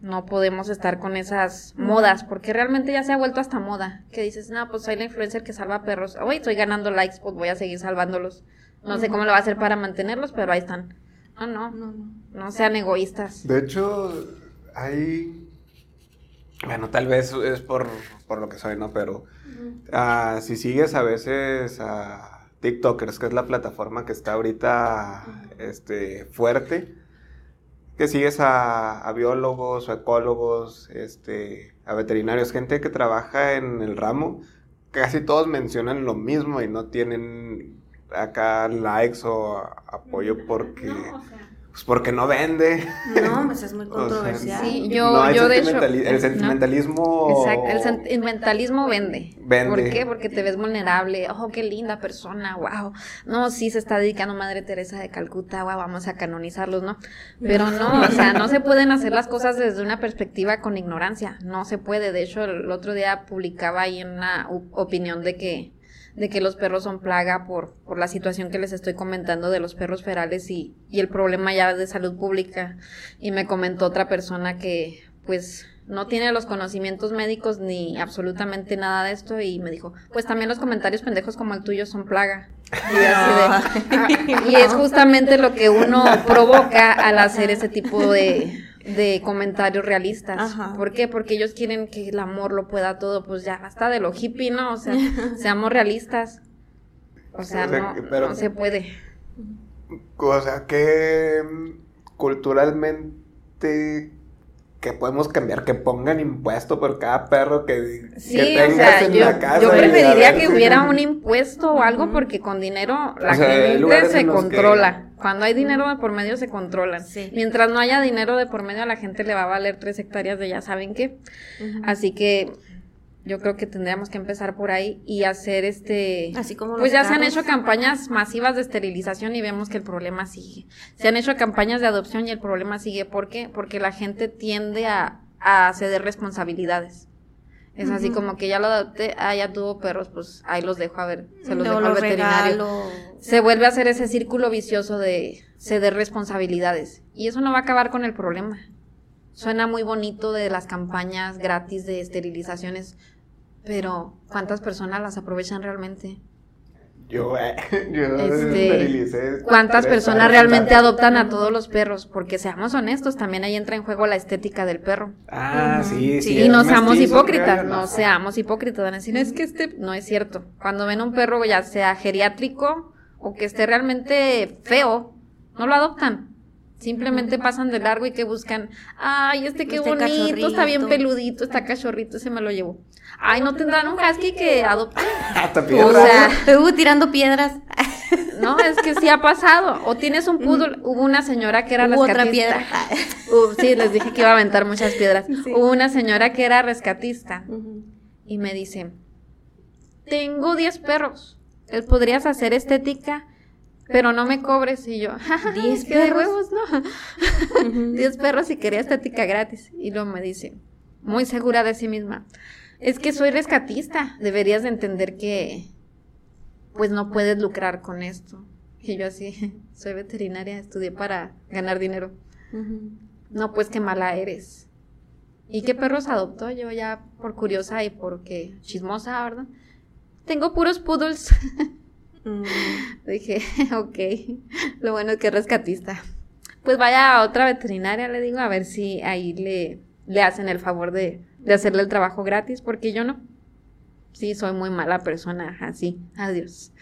no podemos estar con esas modas, porque realmente ya se ha vuelto hasta moda, que dices, no, pues soy la influencer que salva perros, hoy estoy ganando likes, pues voy a seguir salvándolos. No sé cómo lo va a hacer para mantenerlos, pero ahí están. No, no, No, no. no sean egoístas. De hecho, hay. Bueno, tal vez es por, por lo que soy, ¿no? Pero ah, si sigues a veces a TikTokers, que es la plataforma que está ahorita este, fuerte, que sigues a, a biólogos o ecólogos, este, a veterinarios, gente que trabaja en el ramo, casi todos mencionan lo mismo y no tienen acá likes o apoyo porque, pues porque no vende. No, pues es muy O sea, controversial. Sí, yo, no hay yo de hecho. el no. sentimentalismo. Exacto, el sentimentalismo vende. Vende. ¿Por qué? Porque te ves vulnerable. Oh, qué linda persona, wow. No, sí se está dedicando Madre Teresa de Calcuta, wow, vamos a canonizarlos, ¿no? Pero no, o sea, no se pueden hacer las cosas desde una perspectiva con ignorancia. No se puede. De hecho, el otro día publicaba ahí una opinión de que de que los perros son plaga por, por la situación que les estoy comentando de los perros ferales y, y el problema ya de salud pública. Y me comentó otra persona que, pues, no tiene los conocimientos médicos ni absolutamente nada de esto y me dijo, pues también los comentarios pendejos como el tuyo son plaga. Y, así de, "Ah", y es justamente lo que uno provoca al hacer ese tipo de, de comentarios realistas. Ajá. ¿Por qué? Porque ellos quieren que el amor lo pueda todo, pues ya basta de lo hippie, ¿no? O sea, seamos realistas. O sea, O sea, no, pero- no se puede. O sea, que culturalmente que podemos cambiar, que pongan impuesto por cada perro que, Sí, que o tengas sea, en yo, la casa. yo preferiría que si- hubiera un impuesto o algo porque con dinero la O sea, gente se que- controla. Cuando hay dinero de por medio se controlan. Sí. Mientras no haya dinero de por medio a la gente le va a valer tres hectáreas de ya saben qué. Así que yo creo que tendríamos que empezar por ahí y hacer este... Así como Pues ya se han hecho campañas masivas de esterilización y vemos que el problema sigue. Se han hecho campañas de adopción y el problema sigue. ¿Por qué? Porque la gente tiende a, a ceder responsabilidades. Es así como que ya lo adopté, ah, ya tuvo perros, pues ahí los dejo a ver, se los dejo al veterinario. regalo. Se vuelve a hacer ese círculo vicioso de ceder responsabilidades. Y eso no va a acabar con el problema. Suena muy bonito de las campañas gratis de esterilizaciones, pero ¿cuántas personas las aprovechan realmente? Yo, eh, yo Este, ¿Cuántas personas realmente adoptan a todos los perros? Porque seamos honestos, también ahí entra en juego la estética del perro. Ah, Ujú. sí, sí. Sí, y es no seamos hipócritas, no seamos hipócritas. Van a decir, es que este no es cierto. Cuando ven un perro, ya sea geriátrico o que esté realmente feo, no lo adoptan. Simplemente pasan de largo y que buscan, ay, este qué Este bonito, está bien peludito, está cachorrito, ese me lo llevo. Ay, no tendrán un husky que adopte. Hasta O piedra. sea, Uh, tirando piedras. no, es que sí ha pasado. O tienes un poodle, hubo una señora que era Hubo otra rescatista. piedra. Uh, sí, les dije que iba a aventar muchas piedras. Sí. Hubo una señora que era rescatista y me dice, tengo 10 perros, ¿les podrías hacer estética? Pero no me cobres. Y yo, ¿Diez ¿10 que de perros? huevos, no? Ujú. 10 perros y quería estética gratis. Y luego me dice, muy segura de sí misma, es que soy rescatista, deberías de entender que pues no puedes lucrar con esto. Y yo así, soy veterinaria, estudié para ganar dinero. No, pues qué mala eres. ¿Y qué perros adoptó? Yo ya por curiosa y porque chismosa, ¿verdad? Tengo puros poodles. Mm. Dije, ok, lo bueno es que es rescatista. pues vaya a otra veterinaria, le digo, a ver si ahí le, le hacen el favor de, de hacerle el trabajo gratis, porque yo no. Sí, soy muy mala persona, así, adiós.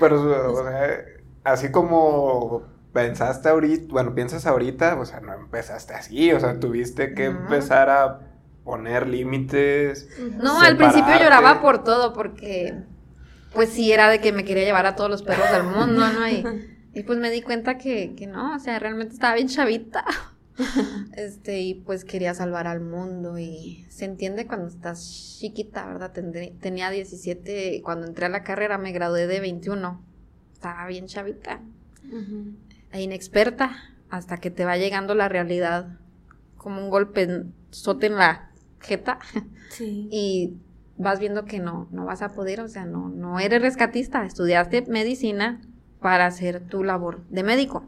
Pero, o sea, así como pensaste ahorita, bueno, piensas ahorita, o sea, no empezaste así, o sea, tuviste que empezar a poner límites. No, al principio lloraba por todo, porque pues sí era de que me quería llevar a todos los perros del mundo, ¿no? Y, y pues me di cuenta que, que no, o sea, realmente estaba bien chavita. Este, y pues quería salvar al mundo y se entiende cuando estás chiquita, ¿verdad? Tendré- tenía 17, cuando entré a la carrera me gradué de 21. Estaba bien chavita e inexperta hasta que te va llegando la realidad como un golpe sote en la jeta Sí. y vas viendo que no, no vas a poder, o sea, no, no eres rescatista, estudiaste medicina para hacer tu labor de médico.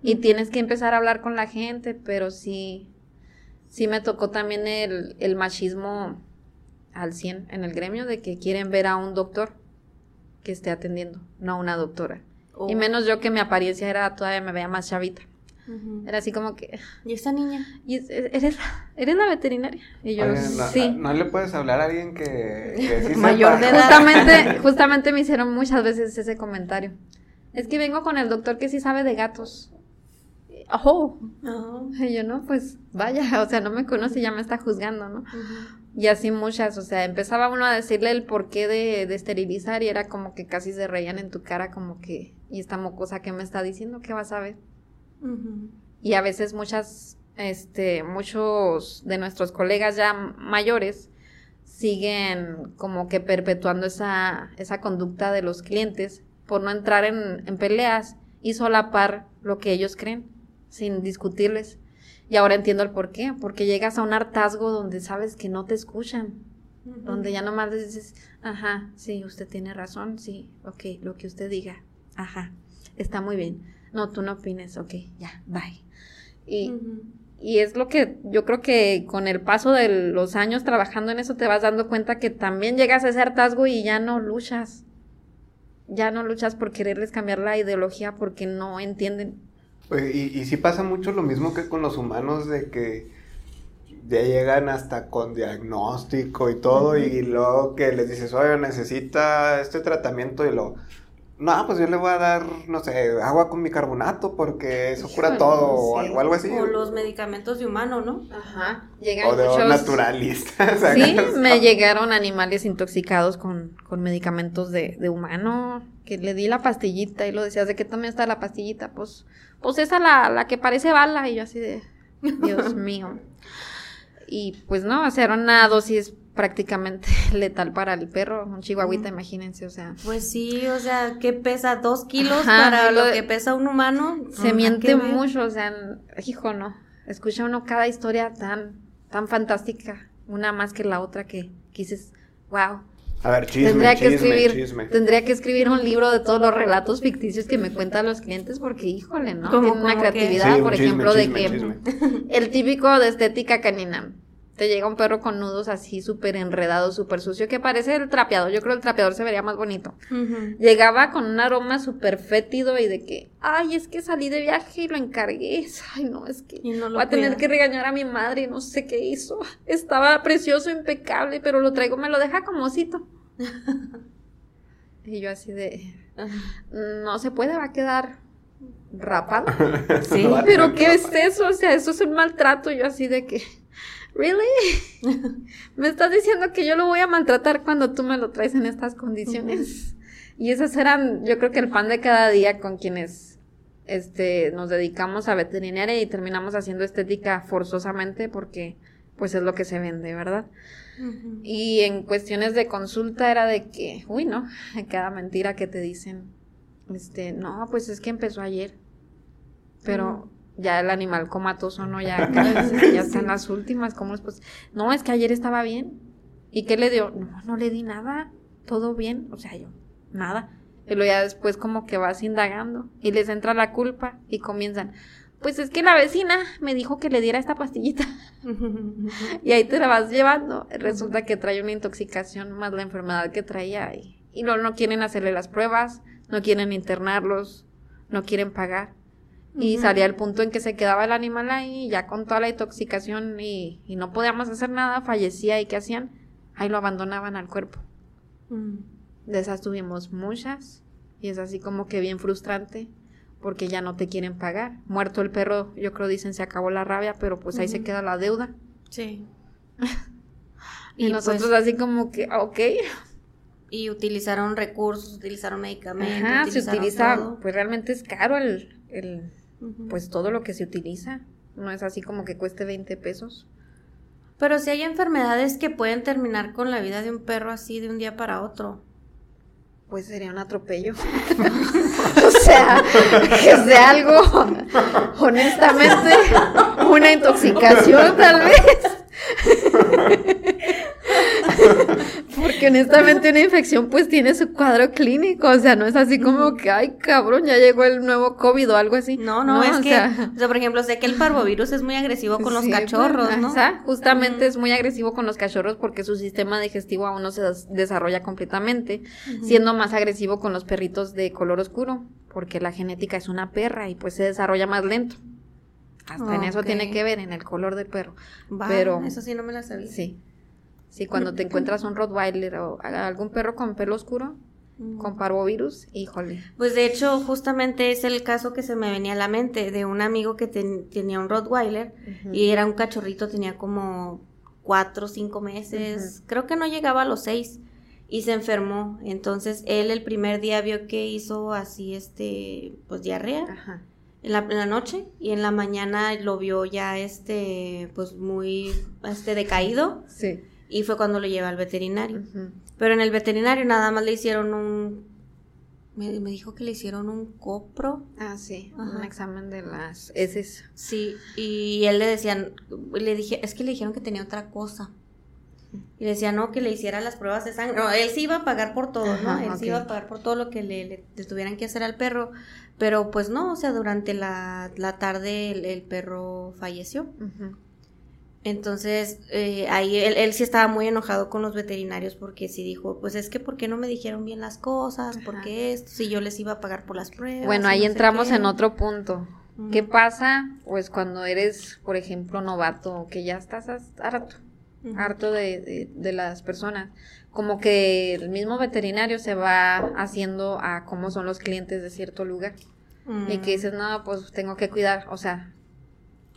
Y tienes que empezar a hablar con la gente, pero sí, sí me tocó también el, el machismo al 100 en el gremio de que quieren ver a un doctor que esté atendiendo, no a una doctora. Oh. Y menos yo que mi apariencia era, todavía me veía más chavita. Era así como que, ¿Y esta niña? "¿Y es- eres, eres la veterinaria? Y yo, Oye, no, sí. no le puedes hablar a alguien que, que sí Mayor sepa. de edad. Justamente, justamente me hicieron muchas veces ese comentario. Es que vengo con el doctor que sí sabe de gatos. Oh, y yo no, pues vaya, o sea, no me conoce y ya me está juzgando, ¿no? Y así muchas, o sea, empezaba uno a decirle el porqué de, de esterilizar y era como que casi se reían en tu cara, como que, y esta mocosa que me está diciendo, ¿qué vas a ver? Y a veces muchas, este, muchos de nuestros colegas ya mayores siguen como que perpetuando esa, esa conducta de los clientes por no entrar en, en peleas y solapar lo que ellos creen sin discutirles. Y ahora entiendo el por qué, porque llegas a un hartazgo donde sabes que no te escuchan, Ujú. donde ya nomás les dices, ajá, sí, usted tiene razón, sí, ok, lo que usted diga, ajá, está muy bien. No, tú no opines, ok, ya, bye. Y, y es lo que yo creo que con el paso de los años trabajando en eso te vas dando cuenta que también llegas a ese hartazgo y ya no luchas. Ya no luchas por quererles cambiar la ideología porque no entienden. Oye, y, y sí pasa mucho lo mismo que con los humanos de que ya llegan hasta con diagnóstico y todo y luego que les dices, oye, necesita este tratamiento y lo... No, pues yo le voy a dar, no sé, agua con bicarbonato porque eso cura Híjole, todo o algo, algo así. O los medicamentos de humano, ¿no? Ajá. Llegan O de muchos... naturalista. Sí, me llegaron animales intoxicados con, con medicamentos de, de humano, que le di la pastillita y lo decías, ¿de qué también está la pastillita? Pues, pues esa la, la que parece bala, y yo así de, Dios mío. Y pues no, o sea, era una dosis prácticamente letal para el perro, un chihuahuita, Mm. imagínense, o sea. Pues sí, o sea, ¿qué pesa? ¿Dos kilos Ajá, para lo que pesa un humano? Se miente que mucho, o sea, hijo, no. Escucha uno cada historia tan, tan fantástica, una más que la otra que, que dices, wow, A ver, chisme, tendría que chisme, escribir, chisme. tendría que escribir un libro de todos los relatos ficticios que me cuentan los clientes porque, híjole, ¿no? ¿Cómo- Tiene una creatividad, Sí, por un ejemplo, chisme, de que chisme. el típico de estética canina. Te llega un perro con nudos así súper enredado, súper sucio, que parece el trapeador. Yo creo que el trapeador se vería más bonito. Llegaba con un aroma súper fétido y de que, ay, es que salí de viaje y lo encargué. Ay, no, es que no voy a tener cuida. que regañar a mi madre, no sé qué hizo. Estaba precioso, impecable, pero lo traigo, me lo deja como osito. y yo así de, no se puede, va a quedar rapado. Sí, pero ¿qué es eso? O sea, eso es un maltrato. Yo así de que, ¿really? me estás diciendo que yo lo voy a maltratar cuando tú me lo traes en estas condiciones. Y esas eran, yo creo que el pan de cada día con quienes este, nos dedicamos a veterinaria y terminamos haciendo estética forzosamente porque pues es lo que se vende, ¿verdad? Y en cuestiones de consulta era de que, uy, no, cada mentira que te dicen, este, no, pues es que empezó ayer, pero ya el animal comatoso, ¿no? Ya, ya está en las últimas, ¿cómo es? Pues, no, es que ayer estaba bien. ¿Y qué le dio? No, no le di nada, todo bien, o sea, yo, nada. Y luego ya después como que vas indagando y les entra la culpa y comienzan, pues es que la vecina me dijo que le diera esta pastillita. Y ahí te la vas llevando. Resulta que trae una intoxicación más la enfermedad que traía. Y, y no, no quieren hacerle las pruebas, no quieren internarlos, no quieren pagar. Y salía el punto en que se quedaba el animal ahí, ya con toda la intoxicación y, y no podíamos hacer nada, fallecía y ¿qué hacían? Ahí lo abandonaban al cuerpo. Mm. De esas tuvimos muchas y es así como que bien frustrante porque ya no te quieren pagar. Muerto el perro, yo creo dicen se acabó la rabia, pero pues ahí se queda la deuda. Sí. Y, Y nosotros pues- así como que, ah, ok. Y utilizaron recursos, utilizaron medicamentos. Ajá, se utiliza, todo. pues realmente es caro el, el, Pues todo lo que se utiliza. No es así como que cueste 20 pesos. Pero si hay enfermedades que pueden terminar con la vida de un perro así de un día para otro. Pues sería un atropello. o sea, que sea algo, honestamente, una intoxicación tal vez. Porque honestamente una infección pues tiene su cuadro clínico, o sea, no es así como que, ay cabrón, ya llegó el nuevo COVID o algo así. No, no, es o que, sea, o sea, por ejemplo, sé que el parvovirus es muy agresivo con los Sí, cachorros, pues, ¿no? ajá, justamente es muy agresivo con los cachorros porque su sistema digestivo aún no se des- desarrolla completamente, siendo más agresivo con los perritos de color oscuro, porque la genética es una perra y pues se desarrolla más lento. Hasta en eso tiene que ver, en el color del perro. Pero- eso sí no me la sabía. Sí. Sí, cuando te encuentras un Rottweiler o algún perro con pelo oscuro, con parvovirus, híjole. Pues de hecho, justamente es el caso que se me venía a la mente de un amigo que ten- tenía un Rottweiler y era un cachorrito, tenía como cuatro o cinco meses, creo que no llegaba a los seis y se enfermó. Entonces él el primer día vio que hizo así, este, pues diarrea Ajá. en la, en la noche y en la mañana lo vio ya, este, pues muy, este, decaído Sí. Y fue cuando lo lleva al veterinario. Pero en el veterinario nada más le hicieron un, me, me dijo que le hicieron un copro. Ah, sí, un examen de las heces. Sí, y él le decían, le dije, es que le dijeron que tenía otra cosa. Y le decía, no, que le hiciera las pruebas de sangre. No, él sí iba a pagar por todo, ¿no? Él sí iba a pagar por todo lo que le, le- le tuvieran que hacer al perro. Pero pues no, o sea, durante la, la tarde el, el perro falleció. Entonces, eh, ahí él, él sí estaba muy enojado con los veterinarios porque sí dijo, pues es que ¿por qué no me dijeron bien las cosas? ¿Por qué esto? Si yo les iba a pagar por las pruebas. Bueno, ahí no entramos qué". en otro punto. ¿Qué pasa? Pues cuando eres, por ejemplo, novato, que ya estás harto, harto de, de- de las personas. Como que el mismo veterinario se va haciendo a cómo son los clientes de cierto lugar. Y Mm. que dices, no, pues tengo que cuidar. O sea,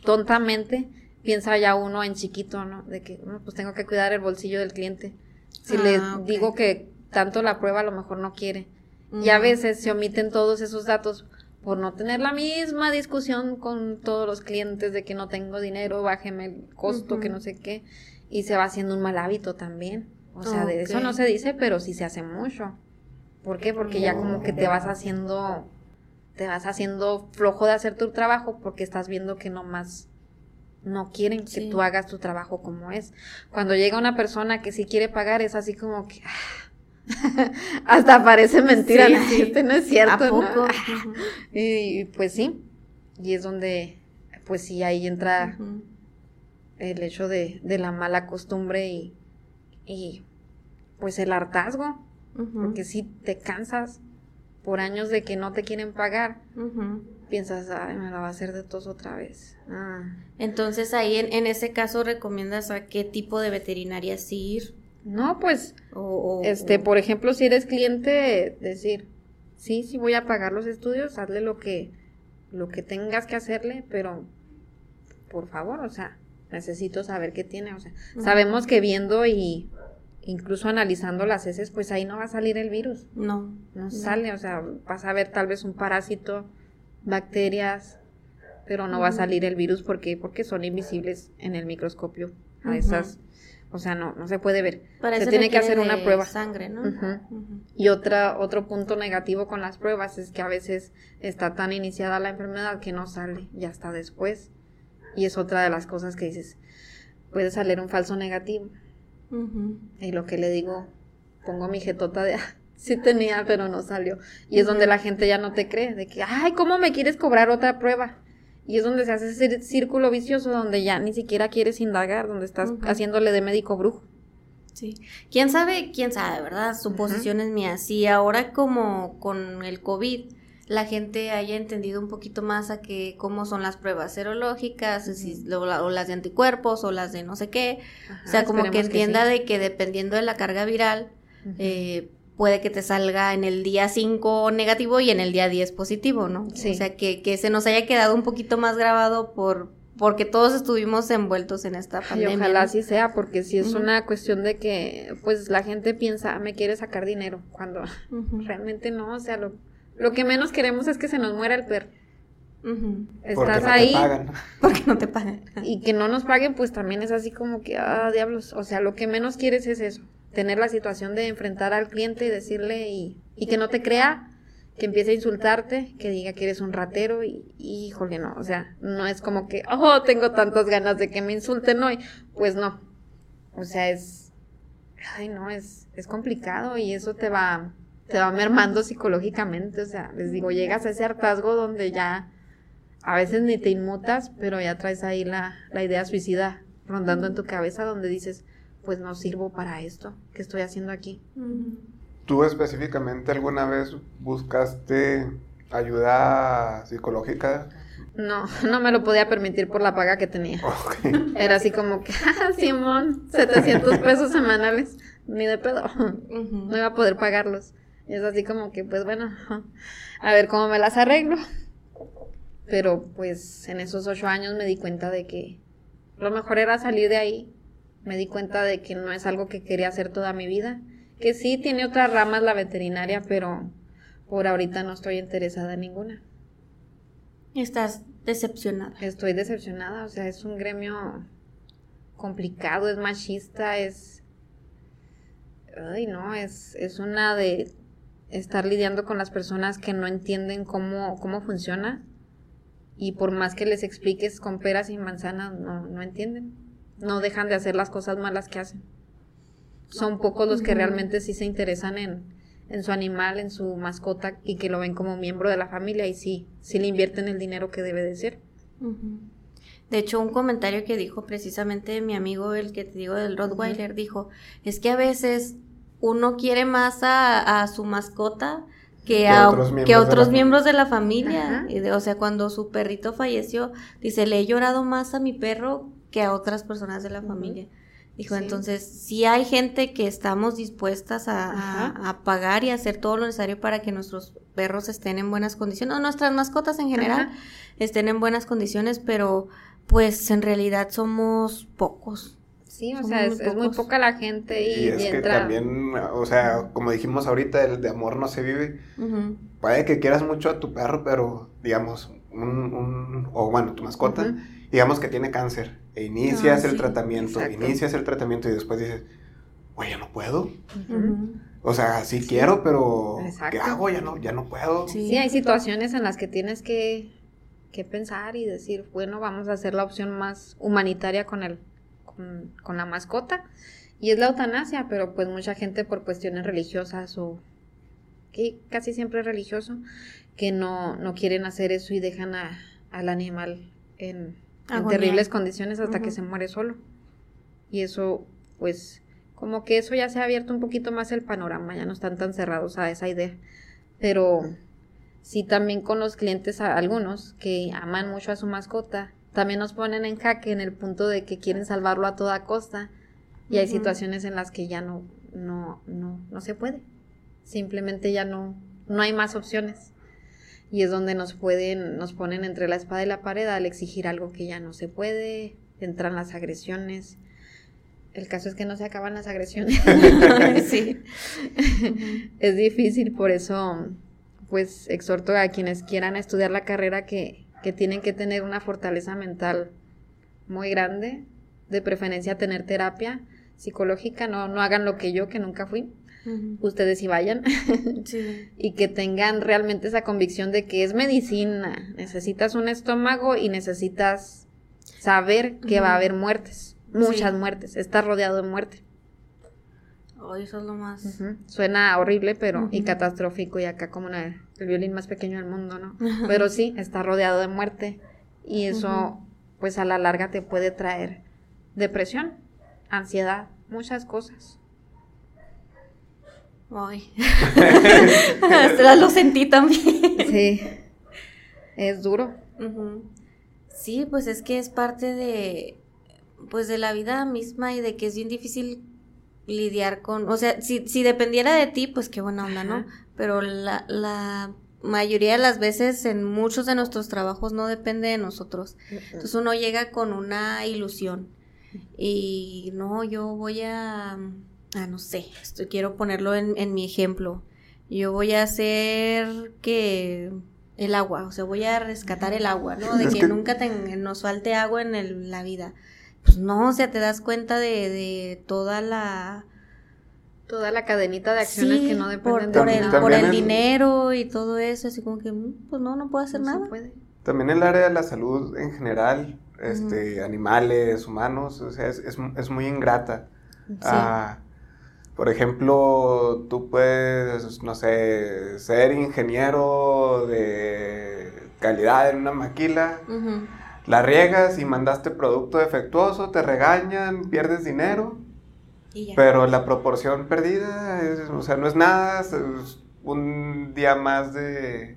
tontamente piensa ya uno en chiquito, ¿no? De que, no, pues tengo que cuidar el bolsillo del cliente. Si le Ah, digo que tanto la prueba a lo mejor no quiere. Y a veces se omiten todos esos datos por no tener la misma discusión con todos los clientes de que no tengo dinero, bájeme el costo, que no sé qué. Y se va haciendo un mal hábito también. O sea, de eso no se dice, pero sí se hace mucho. ¿Por qué? Porque ya como que te vas haciendo, te vas haciendo flojo de hacer tu trabajo porque estás viendo que nomás no quieren que Sí. tú hagas tu trabajo como es. Cuando llega una persona que sí quiere pagar es así como que hasta parece mentira, Sí, este no es cierto. Y, pues sí, y es donde pues sí ahí entra el hecho de, de la mala costumbre y, y pues el hartazgo, porque si te cansas por años de que no te quieren pagar. Piensas, ay, me la va a hacer de tos otra vez. Ah. Entonces ahí en, en ese caso recomiendas a qué tipo de veterinaria sí ir No, pues, o, o- este, o- por ejemplo, si eres cliente, decir, sí, sí voy a pagar los estudios, hazle lo que, lo que tengas que hacerle, pero por favor, o sea, necesito saber qué tiene, o sea, sabemos que viendo y incluso analizando las heces, pues ahí no va a salir el virus, no no. sale, o sea, vas a ver tal vez un parásito, bacterias, pero no va a salir el virus porque porque son invisibles en el microscopio a esas, o sea, no no se puede ver. Para se tiene que hacer una de prueba. sangre no. Y otra, otro punto negativo con las pruebas es que a veces está tan iniciada la enfermedad que no sale, ya está después. Y es otra de las cosas que dices, puede salir un falso negativo. Y lo que le digo, pongo mi jetota de, "Ah, sí tenía, pero no salió. Y es donde la gente ya no te cree, de que, ay, ¿cómo me quieres cobrar otra prueba? Y es donde se hace ese círculo vicioso donde ya ni siquiera quieres indagar, donde estás haciéndole de médico brujo. Sí. ¿Quién sabe? ¿Quién sabe, verdad? Suposiciones mías. Sí, ahora como con el COVID, la gente haya entendido un poquito más a que cómo son las pruebas serológicas, si, o, las de anticuerpos o las de no sé qué. o sea, como que entienda de que dependiendo de la carga viral, eh, puede que te salga en el día 5 negativo y en el día 10 positivo, ¿no? O sea, que, que se nos haya quedado un poquito más grabado por porque todos estuvimos envueltos en esta pandemia. Y ojalá así sea, porque si es una cuestión de que, pues, la gente piensa, ah, me quiere sacar dinero, cuando realmente no, o sea, lo, lo que menos queremos es que se nos muera el perro. Estás ahí. Porque no te pagan. Y que no nos paguen, pues también es así como que, ah, diablos. O sea, lo que menos quieres es eso. Tener la situación de enfrentar al cliente y decirle y, y que no te crea, que empiece a insultarte, que diga que eres un ratero y, híjole, no. O sea, no es como que, oh, tengo tantas ganas de que me insulten hoy. Pues no. O sea, es. Ay, no, es, es complicado y eso te va te va mermando psicológicamente, o sea, les digo, llegas a ese hartazgo donde ya a veces ni te inmutas, pero ya traes ahí la, la idea suicida rondando en tu cabeza donde dices, pues no sirvo para esto, ¿qué estoy haciendo aquí? ¿Tú específicamente alguna vez buscaste ayuda psicológica? No, no me lo podía permitir por la paga que tenía. Era así como que, ah, Simón, 700 pesos semanales, ni de pedo, no iba a poder pagarlos. Y es así como que, pues bueno, a ver cómo me las arreglo. Pero pues en esos ocho años me di cuenta de que lo mejor era salir de ahí. Me di cuenta de que no es algo que quería hacer toda mi vida. Que sí tiene otras ramas la veterinaria, pero por ahorita no estoy interesada en ninguna. ¿Estás decepcionada? Estoy decepcionada, o sea, es un gremio complicado, es machista, es... Ay, no, es, es una de estar lidiando con las personas que no entienden cómo, cómo funciona y por más que les expliques con peras y manzanas, no, no entienden. No dejan de hacer las cosas malas que hacen. Son pocos los que realmente sí se interesan en, en su animal, en su mascota y que lo ven como miembro de la familia y sí, sí le invierten el dinero que debe de ser. De hecho, un comentario que dijo precisamente mi amigo, el que te digo del Rottweiler, dijo, es que a veces uno quiere más a, su mascota que, a otros miembros, que otros de, la miembros de la familia. o sea, cuando su perrito falleció, dice, le he llorado más a mi perro que a otras personas de la familia. Dijo, entonces, si hay gente que estamos dispuestas a, pagar y hacer todo lo necesario para que nuestros perros estén en buenas condiciones, o nuestras mascotas en general estén en buenas condiciones, pero pues en realidad somos pocos. Sí, o sea, es, muy poca la gente y, y es que también, o sea, como dijimos ahorita, el de amor no se vive. Puede que quieras mucho a tu perro, pero digamos, un, un o bueno, tu mascota, digamos que tiene cáncer, e inicias el tratamiento, inicias el tratamiento y después dices, oye, ya no puedo. O sea, sí, quiero, pero ¿qué hago? Ya no, ya no puedo. Sí. hay situaciones en las que tienes que, que pensar y decir, bueno, vamos a hacer la opción más humanitaria con él con, la mascota. Y es la eutanasia, pero pues mucha gente por cuestiones religiosas o que casi siempre es religioso, que no, no quieren hacer eso y dejan a, al animal en, terribles condiciones hasta que se muere solo. Y eso, pues, como que eso ya se ha abierto un poquito más el panorama, ya no están tan cerrados a esa idea. Pero sí también con los clientes, a algunos que aman mucho a su mascota también nos ponen en jaque en el punto de que quieren salvarlo a toda costa y hay situaciones en las que ya no, no, no, no se puede. Simplemente ya no, no hay más opciones. Y es donde nos pueden, nos ponen entre la espada y la pared al exigir algo que ya no se puede, entran las agresiones. El caso es que no se acaban las agresiones. sí. Es difícil, por eso, pues exhorto a quienes quieran estudiar la carrera que, que tienen que tener una fortaleza mental muy grande, de preferencia tener terapia psicológica, no, no hagan lo que yo, que nunca fui. Ustedes sí vayan y que tengan realmente esa convicción de que es medicina. Necesitas un estómago y necesitas saber que va a haber muertes, muchas muertes. Estás rodeado de muerte. Ay, eso es lo más. Suena horrible, pero y catastrófico y acá como el violín más pequeño del mundo, ¿no? Pero sí, está rodeado de muerte y eso, pues a la larga te puede traer depresión, ansiedad, muchas cosas. Ay. lo sentí también. Sí. Es duro. Sí, pues es que es parte de, pues de la vida misma y de que es bien difícil lidiar con, o sea, si, si dependiera de ti, pues qué buena onda, ¿no? Pero la, la mayoría de las veces en muchos de nuestros trabajos no depende de nosotros. Entonces uno llega con una ilusión y no, yo voy a, ah, no sé, esto, quiero ponerlo en, en mi ejemplo. Yo voy a hacer que el agua, o sea, voy a rescatar el agua, ¿no? De que, nunca nos falte agua en la vida. Pues no, o sea, te das cuenta de, de toda la... Toda la cadenita de acciones que no dependen por, de el, por el dinero y todo eso, así como que, mm, pues no, no puedo hacer nada. Puede. También el área de la salud en general, este, animales, humanos, o sea, es, es, muy ingrata. Sí. Ah, por ejemplo, tú puedes, no sé, ser ingeniero de calidad en una maquila, la riegas y mandaste producto defectuoso, te regañan, pierdes dinero, pero la proporción perdida, es, o sea, no es nada, es un día más de,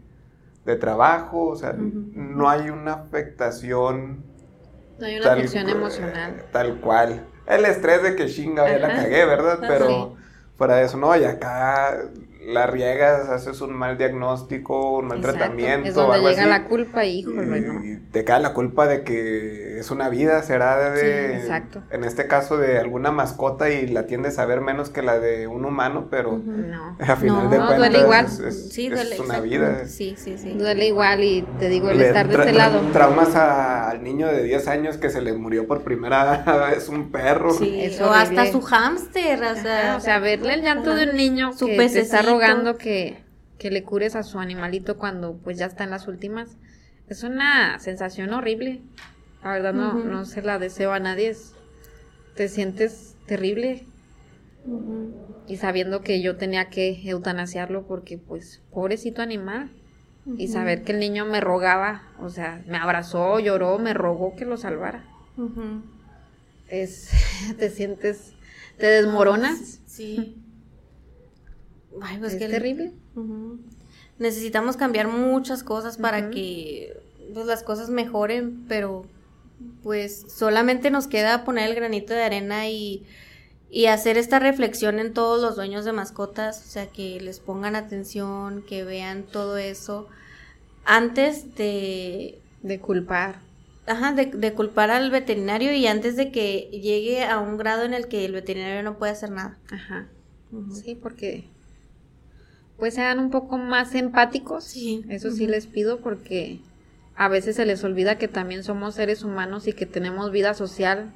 trabajo, o sea, no hay una afectación. No hay una afección emocional. Tal cual el estrés de que chinga, ya la cagué, ¿verdad? Pero fuera de eso, no, y acá la riegas, haces un mal diagnóstico, un mal tratamiento. Es donde llega la culpa híjole, ¿no? y te cae la culpa de que es una vida, será de, exacto. en este caso de alguna mascota y la tiendes a ver menos que la de un humano, pero no. a final de cuentas duele igual. Es, sí, duele, una vida. Sí, sí, sí. Duele igual y te digo, el estar de este lado. Traumas al niño de 10 años que se le murió por primera vez un perro. Sí, o hasta su hámster, o sea, o sea, verle el llanto de un niño su se está rogando que, que le cures a su animalito cuando pues ya está en las últimas. Es una sensación horrible. La verdad no, no se la deseo a nadie. te sientes terrible. Y sabiendo que yo tenía que eutanasiarlo porque pues pobrecito animal. Y saber que el niño me rogaba, o sea, me abrazó, lloró, me rogó que lo salvara. Es, te sientes, te desmoronas. Sí. Ay, pues es terrible. Necesitamos cambiar muchas cosas para que pues, las cosas mejoren, pero pues solamente nos queda poner el granito de arena y, y hacer esta reflexión en todos los dueños de mascotas, o sea, que les pongan atención, que vean todo eso antes de... De culpar. Ajá, de, de, culpar al veterinario y antes de que llegue a un grado en el que el veterinario no puede hacer nada. Ajá. Sí, porque pues sean un poco más empáticos. Sí. Eso sí les pido porque a veces se les olvida que también somos seres humanos y que tenemos vida social,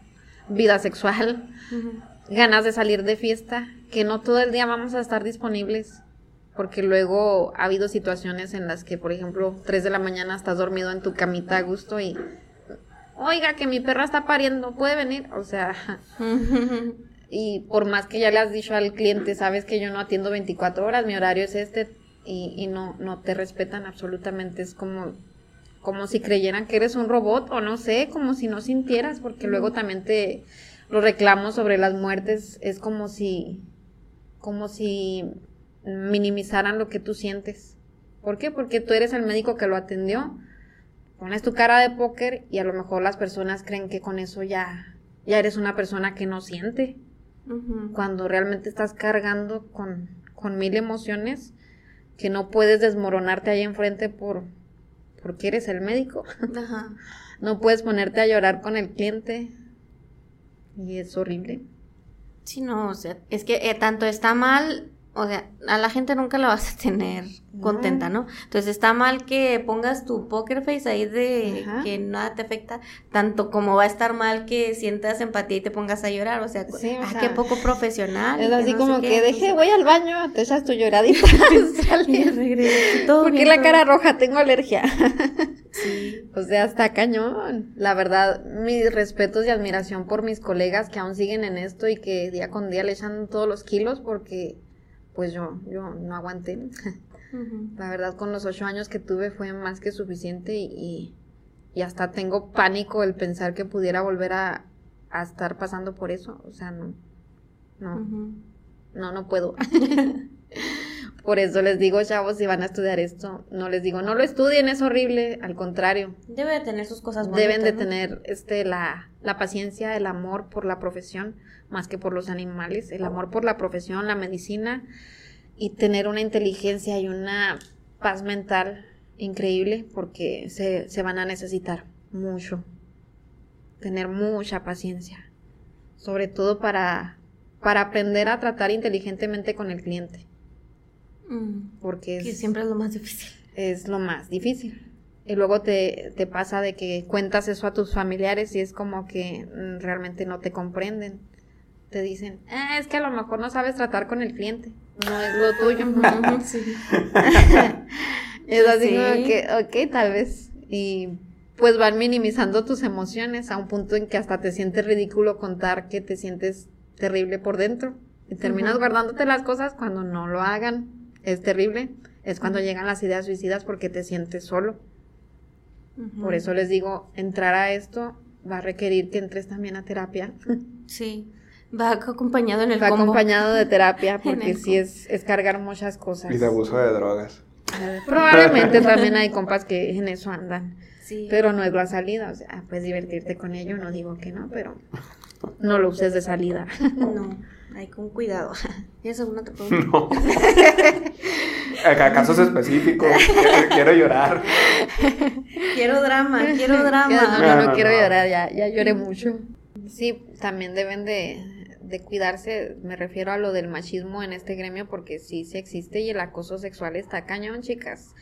vida sexual, ganas de salir de fiesta, que no todo el día vamos a estar disponibles. Porque luego ha habido situaciones en las que, por ejemplo, 3 de la mañana estás dormido en tu camita a gusto y, oiga, que mi perra está pariendo, ¿puede venir? O sea, y por más que ya le has dicho al cliente, sabes que yo no atiendo 24 horas, mi horario es este, y, y no, no te respetan absolutamente, es como, como si creyeran que eres un robot, o no sé, como si no sintieras, porque luego también te, los reclamos sobre las muertes, es como si, como si minimizaran lo que tú sientes. ¿Por qué? Porque tú eres el médico que lo atendió, pones tu cara de póker y a lo mejor las personas creen que con eso ya, ya eres una persona que no siente cuando realmente estás cargando con, mil emociones que no puedes desmoronarte ahí enfrente por porque eres el médico. no puedes ponerte a llorar con el cliente y es horrible. Sí, no, o sea, es que eh, tanto está mal o sea, a la gente nunca la vas a tener contenta, ¿no? Entonces está mal que pongas tu poker face ahí de que nada te afecta, tanto como va a estar mal que sientas empatía y te pongas a llorar, o sea, ah, qué poco profesional. Es así como que deje, voy al baño, te echas tu lloradita, Porque la cara roja, tengo alergia. sí. O sea, está cañón. La verdad, mis respetos y admiración por mis colegas que aún siguen en esto y que día con día le echan todos los kilos porque pues yo, yo no aguanté. La verdad, con los ocho años que tuve fue más que suficiente y, y hasta tengo pánico el pensar que pudiera volver a, a estar pasando por eso. O sea, no, no, no, no puedo. Por eso les digo, chavos, si van a estudiar esto, no les digo, no lo estudien, es horrible, al contrario. Debe de tener sus cosas bonitas. Deben de ¿no? tener este la, la paciencia, el amor por la profesión, más que por los animales, el amor por la profesión, la medicina, y tener una inteligencia y una paz mental increíble, porque se, se van a necesitar mucho. Tener mucha paciencia. Sobre todo para, para aprender a tratar inteligentemente con el cliente. Mm, Porque que es, siempre es lo más difícil. es lo más difícil. Y luego te, te pasa de que cuentas eso a tus familiares y es como que mm, realmente no te comprenden. Te dicen, "Ah, es que a lo mejor no sabes tratar con el cliente, no es lo tuyo. Sí. es así Sí. como que, ok, tal vez. Y pues van minimizando tus emociones a un punto en que hasta te sientes ridículo contar que te sientes terrible por dentro. Y terminas guardándote las cosas cuando no lo hagan. Es terrible. Es cuando llegan las ideas suicidas porque te sientes solo. Por eso les digo, entrar a esto va a requerir que entres también a terapia. Sí. Va acompañado en el Va combo. acompañado de terapia porque sí es, es cargar muchas cosas. Y de abuso de drogas. Probablemente también hay compas que en eso andan. Sí. Pero no es la salida, o sea, puedes divertirte con ello, no digo que no, pero no lo uses de salida. No, hay con cuidado. ¿Tienes alguna otra pregunta? No. Acá casos específicos. Quiero, quiero llorar. Quiero drama, quiero drama. no, no, No, no no, quiero no. llorar, ya, ya lloré mucho. Sí, también deben de, de cuidarse, me refiero a lo del machismo en este gremio, porque sí, sí existe y el acoso sexual está cañón, chicas.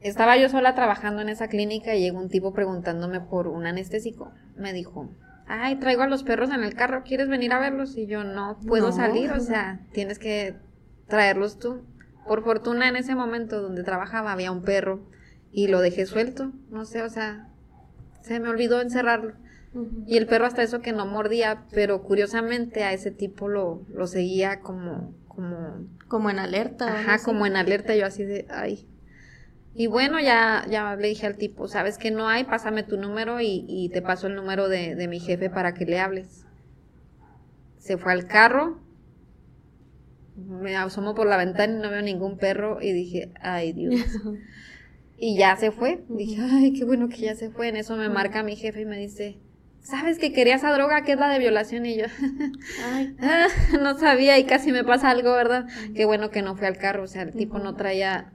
Estaba yo sola trabajando en esa clínica y llegó un tipo preguntándome por un anestésico. Me dijo, ay, traigo a los perros en el carro, ¿quieres venir a verlos? Y yo, no puedo No. salir, o sea, tienes que traerlos tú. Por fortuna en ese momento donde trabajaba había un perro y lo dejé suelto, no sé, o sea, se me olvidó encerrarlo. Y el perro hasta eso que no mordía, pero curiosamente a ese tipo lo, lo seguía como, como, Como en alerta. ajá, no sé. como en alerta, yo así de, ay. Y bueno, ya, ya le dije al tipo, sabes que no hay, pásame tu número y, y te paso el número de, de mi jefe para que le hables. Se fue al carro, me asomo por la ventana y no veo ningún perro y dije, ay Dios. Y ya se fue. Dije, ay, qué bueno que ya se fue. En eso me marca mi jefe y me dice, ¿sabes que quería esa droga que es la de violación? Y yo, Ay, "Ah, no sabía y casi me pasa algo, ¿verdad? Qué bueno que no fue al carro. O sea, el tipo no traía,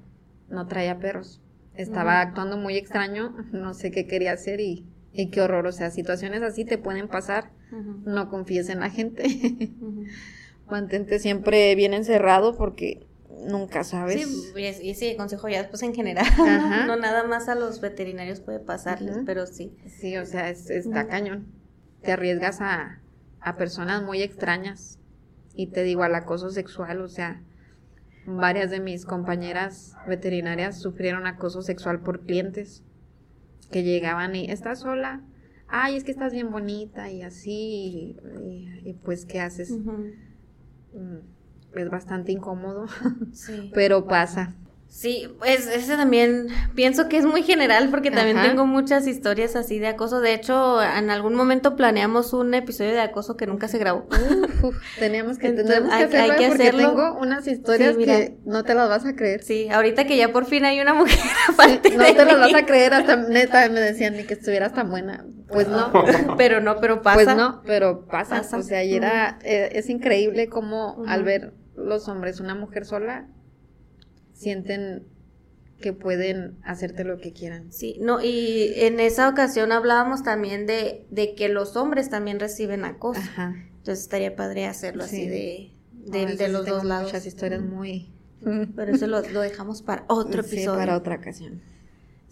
no traía perros. Estaba actuando muy extraño. No sé qué quería hacer y, y qué horror. O sea, situaciones así te pueden pasar. No confíes en la gente. Mantente siempre bien encerrado porque nunca sabes. Sí, y, es- y sí, consejo ya después en general. Ajá. No nada más a los veterinarios puede pasarles, pero sí. Sí, o sea, es, está cañón. Te arriesgas a, a personas muy extrañas. Y te digo, al acoso sexual, o sea, varias de mis compañeras veterinarias sufrieron acoso sexual por clientes que llegaban y, ¿estás sola? Ay, es que estás bien bonita y así. Y, pues, ¿qué haces? Mm, Es bastante incómodo, Sí. pero pasa. Sí, pues ese también pienso que es muy general porque también Ajá. tengo muchas historias así de acoso. De hecho, en algún momento planeamos un episodio de acoso que nunca se grabó. Uf, teníamos que, Entonces, tendremos que hay- hay hacerlo que porque hacerlo. tengo unas historias Sí, mira. que no te las vas a creer. Sí, ahorita que ya por fin hay una mujer aparte No de te las vas a creer, hasta neta me decían ni que estuvieras tan buena. Pues no, Pero no, pero pasa. pues no, pero pasa. Pasa. O sea, y era, eh, es increíble cómo al ver los hombres una mujer sola, sienten que pueden hacerte lo que quieran. Sí, no, y en esa ocasión hablábamos también de, de que los hombres también reciben acoso. Ajá. Entonces estaría padre hacerlo Sí. así de, de, Ahora de los dos lados. Muchas historias muy... Pero eso lo, lo dejamos para otro Sí, episodio. para otra ocasión.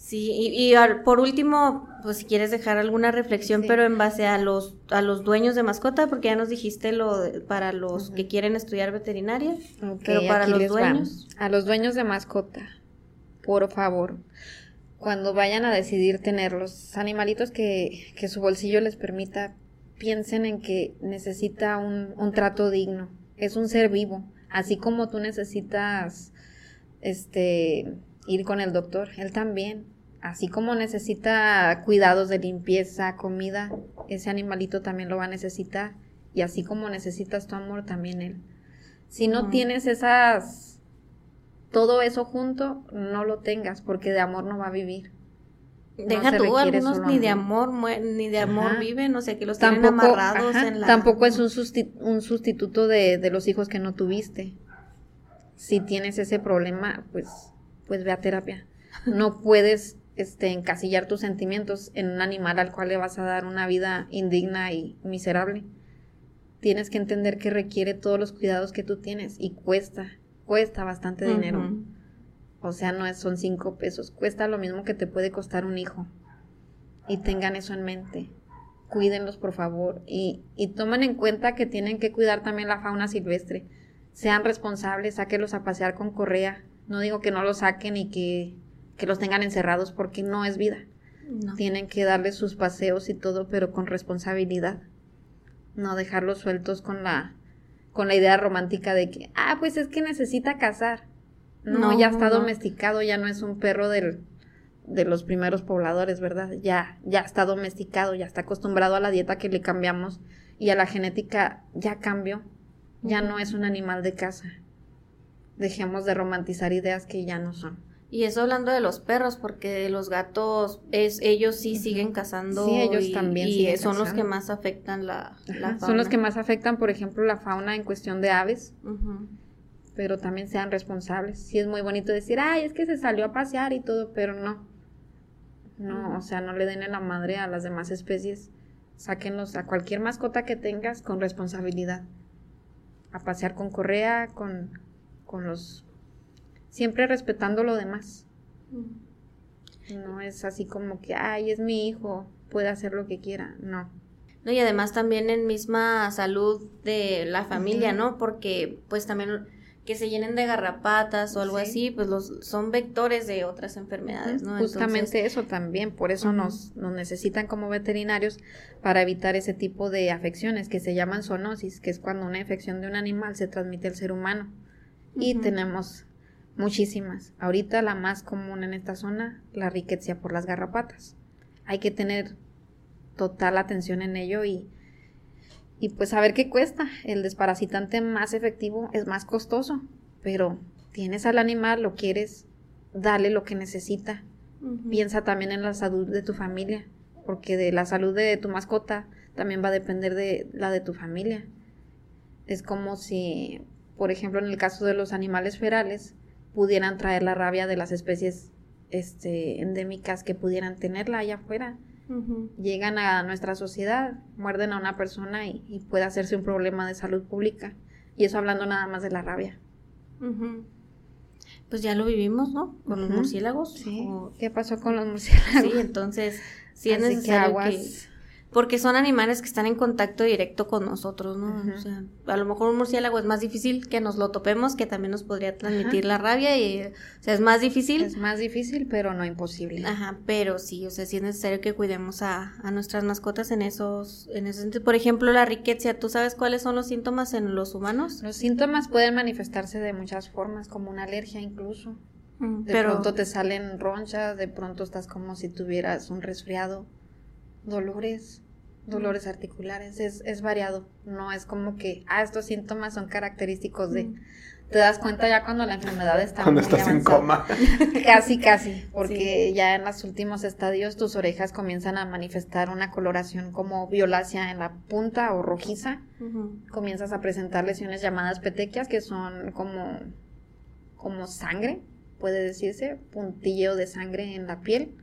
Sí, y, y al- por último, pues si quieres dejar alguna reflexión, Sí. pero en base a los, a los dueños de mascota, porque ya nos dijiste lo de- para los que quieren estudiar veterinaria, pero para los va. dueños. A los dueños de mascota, por favor, cuando vayan a decidir tener los animalitos que, que su bolsillo les permita, piensen en que necesita un, un trato digno. Es un ser vivo. Así como tú necesitas este ir con el doctor, él también. Así como necesita cuidados de limpieza, comida, ese animalito también lo va a necesitar. Y así como necesitas tu amor, también él. Si no tienes esas todo eso junto, no lo tengas, porque de amor no va a vivir. Deja tú, algunos ni de amor ni de amor viven, o sea que los tienen amarrados en la... Tampoco es un, un sustituto de, de, los hijos que no tuviste. Si tienes ese problema, pues, pues ve a terapia. No puedes este, encasillar tus sentimientos en un animal al cual le vas a dar una vida indigna y miserable. Tienes que entender que requiere todos los cuidados que tú tienes y cuesta, cuesta bastante dinero. O sea, no es, son cinco pesos. Cuesta lo mismo que te puede costar un hijo. Y tengan eso en mente. Cuídenlos, por favor. Y, y tomen en cuenta que tienen que cuidar también la fauna silvestre. Sean responsables, sáquenlos a pasear con correa. No digo que no los saquen y que, que los tengan encerrados porque no es vida. Tienen que darles sus paseos y todo, pero con responsabilidad. No dejarlos sueltos con la, con la idea romántica de que, ah, pues es que necesita cazar. No, ya está domesticado, ya no es un perro del, de los primeros pobladores, ¿verdad? Ya, ya está domesticado, ya está acostumbrado a la dieta que le cambiamos y a la genética ya cambió, ya no es un animal de casa. Dejemos de romantizar ideas que ya no son. Y eso hablando de los perros, porque los gatos, es, ellos sí siguen cazando. Sí, ellos también. Y son los que más afectan la, fauna. Son los que más afectan, por ejemplo, la fauna en cuestión de aves pero también sean responsables. Sí es muy bonito decir, ay, es que se salió a pasear y todo, pero no. No, o sea, no le den en la madre a las demás especies. Sáquenlos a cualquier mascota que tengas con responsabilidad. A pasear con correa, con, con los... Siempre respetando lo demás. No es así como que, ay, es mi hijo, puede hacer lo que quiera. No. No, y además también en misma salud de la familia, ¿no? Porque pues también que se llenen de garrapatas o algo así, pues los son vectores de otras enfermedades, ¿no? Justamente eso también, por eso nos, nos necesitan como veterinarios para evitar ese tipo de afecciones que se llaman zoonosis, que es cuando una infección de un animal se transmite al ser humano. Y tenemos muchísimas. Ahorita la más común en esta zona, la riqueza por las garrapatas. Hay que tener total atención en ello y y pues a ver qué cuesta. El desparasitante más efectivo es más costoso, pero tienes al animal, lo quieres, dale lo que necesita. Piensa también en la salud de tu familia, porque de la salud de tu mascota también va a depender de la de tu familia. Es como si, por ejemplo, en el caso de los animales ferales, pudieran traer la rabia de las especies este, endémicas que pudieran tenerla allá afuera llegan a nuestra sociedad, muerden a una persona y, puede hacerse un problema de salud pública. Y eso hablando nada más de la rabia. Pues ya lo vivimos, ¿no? Con los murciélagos. Sí. ¿Qué pasó con los murciélagos? Sí, entonces, sí es necesario que porque son animales que están en contacto directo con nosotros, ¿no? O sea, a lo mejor un murciélago es más difícil que nos lo topemos, que también nos podría transmitir la rabia y, o sea, es más difícil. Es más difícil, pero no imposible. Ajá, pero sí, o sea, sí es necesario que cuidemos a, a nuestras mascotas en esos, en esos. Por ejemplo, la riqueza, ¿tú sabes cuáles son los síntomas en los humanos? Los síntomas pueden manifestarse de muchas formas, como una alergia incluso. Mm, de pronto te salen ronchas, de pronto estás como si tuvieras un resfriado dolores, dolores articulares, es, es variado, no es como que, ah, estos síntomas son característicos de... Te das cuenta ya cuando la enfermedad está Cuando estás en coma. Casi, casi, porque ya en los últimos estadios tus orejas comienzan a manifestar una coloración como violácea en la punta o rojiza. Comienzas a presentar lesiones llamadas petequias, que son como, como sangre, puede decirse, puntilleo de sangre en la piel.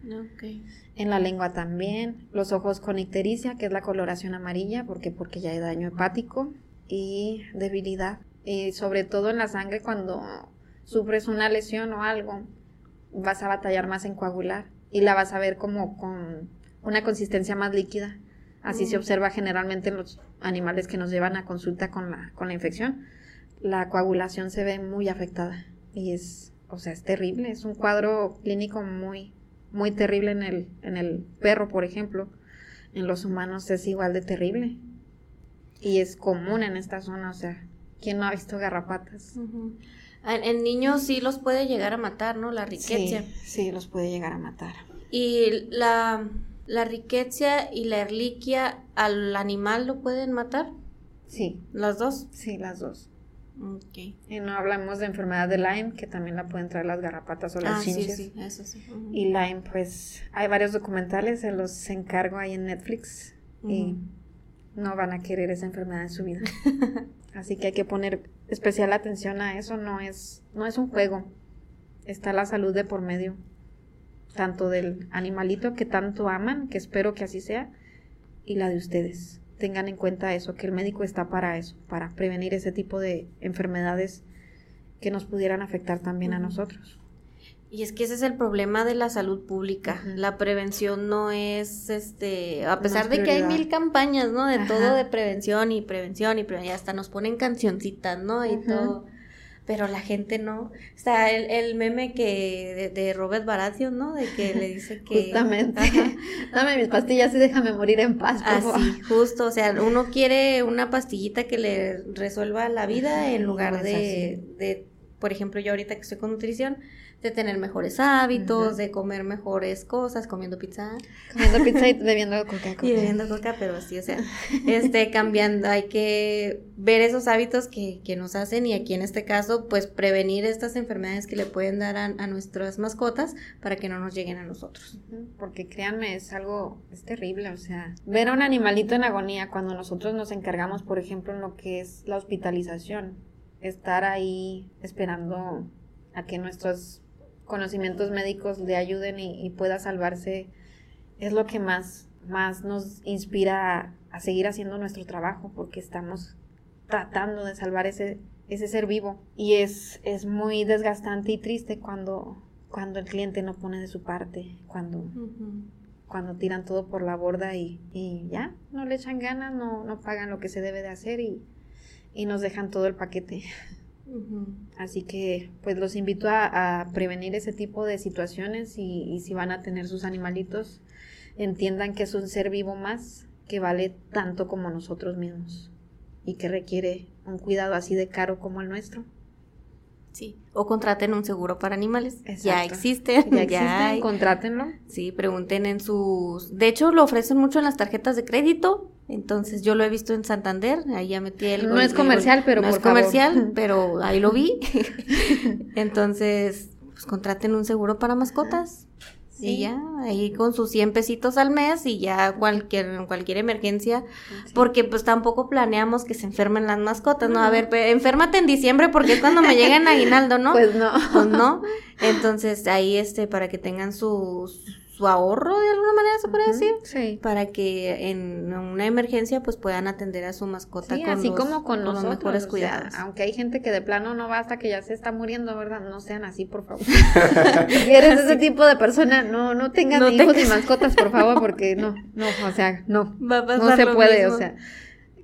En la lengua también, los ojos con ictericia, que es la coloración amarilla, porque porque ya hay daño hepático y debilidad. Y sobre todo en la sangre cuando sufres una lesión o algo, vas a batallar más en coagular y la vas a ver como con una consistencia más líquida. Así se mm. observa generalmente en los animales que nos llevan a consulta con la, con la infección. La coagulación se ve muy afectada y es, o sea, es terrible. Es un cuadro clínico muy, muy terrible en el, en el perro, por ejemplo, en los humanos es igual de terrible. Y es común en esta zona, o sea, ¿quién no ha visto garrapatas? En, niños sí los puede llegar a matar, ¿no? La riqueza. Sí, sí, los puede llegar a matar. ¿Y la, la riqueza y la erliquia al animal lo pueden matar? Sí. ¿Las dos? Sí, las dos. Y no hablamos de enfermedad de Lyme, que también la pueden traer las garrapatas o las Ah, sí, chinches. sí, eso sí. Y Lyme, pues hay varios documentales, se los encargo ahí en Netflix y no van a querer esa enfermedad en su vida. Así que hay que poner especial atención a eso, no es, no es un juego. Está la salud de por medio, tanto del animalito que tanto aman, que espero que así sea, y la de ustedes. Tengan en cuenta eso, que el médico está para eso, para prevenir ese tipo de enfermedades que nos pudieran afectar también a nosotros. Y es que ese es el problema de la salud pública. La prevención no es, este, a pesar es de que hay mil campañas, ¿no? De Ajá. todo de prevención y prevención y prevención, y hasta nos ponen cancioncitas, ¿no? Y todo. Pero la gente no. Está el, el meme que de, de Robert Baratheon, ¿no? De que le dice que... Justamente. Ajá. Dame mis pastillas y déjame morir en paz, por favor. Así, justo, o sea, uno quiere una pastillita que le resuelva la vida Ajá, en lugar es de, de, por ejemplo, yo ahorita que estoy con nutrición, de tener mejores hábitos, de comer mejores cosas, comiendo pizza Comiendo pizza y bebiendo Coca-Cola. y bebiendo coca, pero sí, o sea, este, cambiando, hay que ver esos hábitos que, que nos hacen y aquí en este caso, pues prevenir estas enfermedades que le pueden dar a, a nuestras mascotas para que no nos lleguen a nosotros. Porque créanme, es algo, es terrible, o sea, ver a un animalito en agonía cuando nosotros nos encargamos, por ejemplo, en lo que es la hospitalización, estar ahí esperando a que nuestros conocimientos médicos le ayuden y, y pueda salvarse, es lo que más, más nos inspira a, a seguir haciendo nuestro trabajo, porque estamos tratando de salvar ese, ese ser vivo. Y es, es muy desgastante y triste cuando, cuando el cliente no pone de su parte, cuando, cuando tiran todo por la borda y, y ya, no le echan ganas, no, no pagan lo que se debe de hacer y, y nos dejan todo el paquete. Así que pues los invito a, a prevenir ese tipo de situaciones y, y si van a tener sus animalitos, entiendan que es un ser vivo más que vale tanto como nosotros mismos y que requiere un cuidado así de caro como el nuestro. Sí, o contraten un seguro para animales. Ya Exacto. existe, Ya ya, existen, hay. contrátenlo. Sí, pregunten en sus... De hecho, lo ofrecen mucho en las tarjetas de crédito. Entonces, yo lo he visto en Santander. Ahí ya metí el... No el- es el- comercial, pero No por es comercial, favor. pero ahí lo vi. Entonces, pues contraten un seguro para mascotas. Sí. Y ya, ahí con sus 100 pesitos al mes y ya cualquier, cualquier emergencia. Sí. Porque pues tampoco planeamos que se enfermen las mascotas, ¿no? A No. ver, pe- enférmate en diciembre porque es cuando me llega el aguinaldo, ¿no? Pues no. pues no. Entonces ahí este para que tengan su, su ahorro de alguna manera se puede decir Sí. para que en una emergencia pues puedan atender a su mascota Sí, con así los, como con los nosotros. mejores o sea, cuidados. aunque hay gente que de plano no va hasta que ya se está muriendo, ¿verdad? No sean así, por favor. si eres ese tipo de persona, no, no tengan No hijos tengas- ni mascotas, por favor, porque no, no, o sea, no. Va a No se lo puede, mismo. o sea.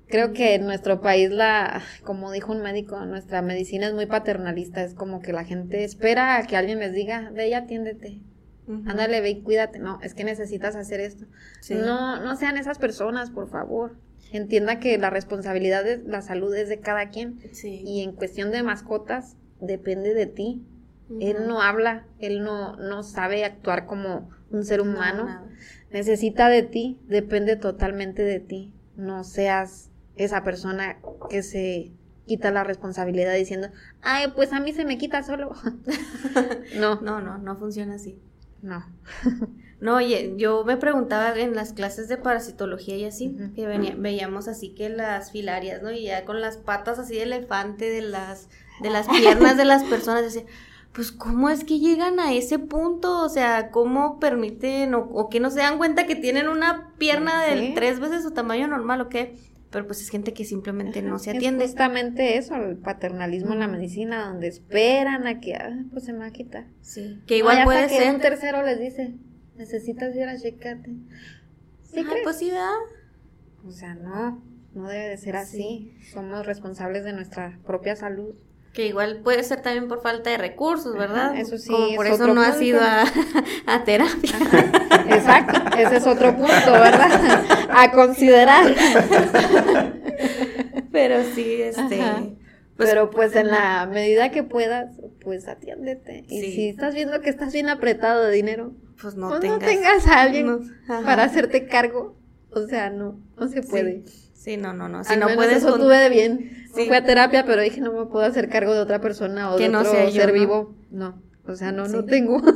Creo que en nuestro país la, como dijo un médico, nuestra medicina es muy paternalista, es como que la gente espera a que alguien les diga, ve y atiéndete, Ándale, ve y cuídate, no, es que necesitas hacer esto. Sí. No, no sean esas personas, por favor. Entienda que la responsabilidad de la salud es de cada quien Sí. y en cuestión de mascotas depende de ti. Él no habla, él no, no sabe actuar como un ser No, humano. Necesita de ti, depende totalmente de ti. No seas esa persona que se quita la responsabilidad diciendo, ay, pues a mí se me quita solo. no, No, no, no funciona así. No. No, oye, yo me preguntaba en las clases de parasitología y así, que venía- veíamos así que las filarias, ¿no? Y ya con las patas así de elefante, de las, de las piernas de las personas, decía, pues ¿cómo es que llegan a ese punto? O sea, ¿cómo permiten o, o que no se dan cuenta que tienen una pierna Sí. de tres veces su tamaño normal o qué? Pero pues es gente que simplemente no se Es atiende. justamente eso, el paternalismo en la medicina, donde esperan a que, ah, pues se me va a quitar. Sí, que igual hasta puede que ser. un tercero les dice, necesitas ir a checarte. ¿Sí Ah, crees? pues sí, ¿verdad? O sea, no, no debe de ser así. Somos responsables de nuestra propia salud. Que igual puede ser también por falta de recursos, ¿verdad? Ajá, eso sí, Como por es eso no has ido a, a terapia. Ajá, Exacto, ese es otro punto, ¿verdad? A considerar. Pero sí, este. Ajá. pues, Pero pues en la medida que puedas, pues atiéndete. Y si estás viendo que estás bien apretado de dinero, pues no pues tengas. no tengas a alguien no, para hacerte cargo. O sea, no, no se puede. Sí, no, no, no. Si Al no menos puedes eso con- tuve de bien. Sí. Fui a terapia, pero dije, no me puedo hacer cargo de otra persona o Que de no otro sea yo, ser ¿no? vivo. No, o sea, no, no Sí. tengo.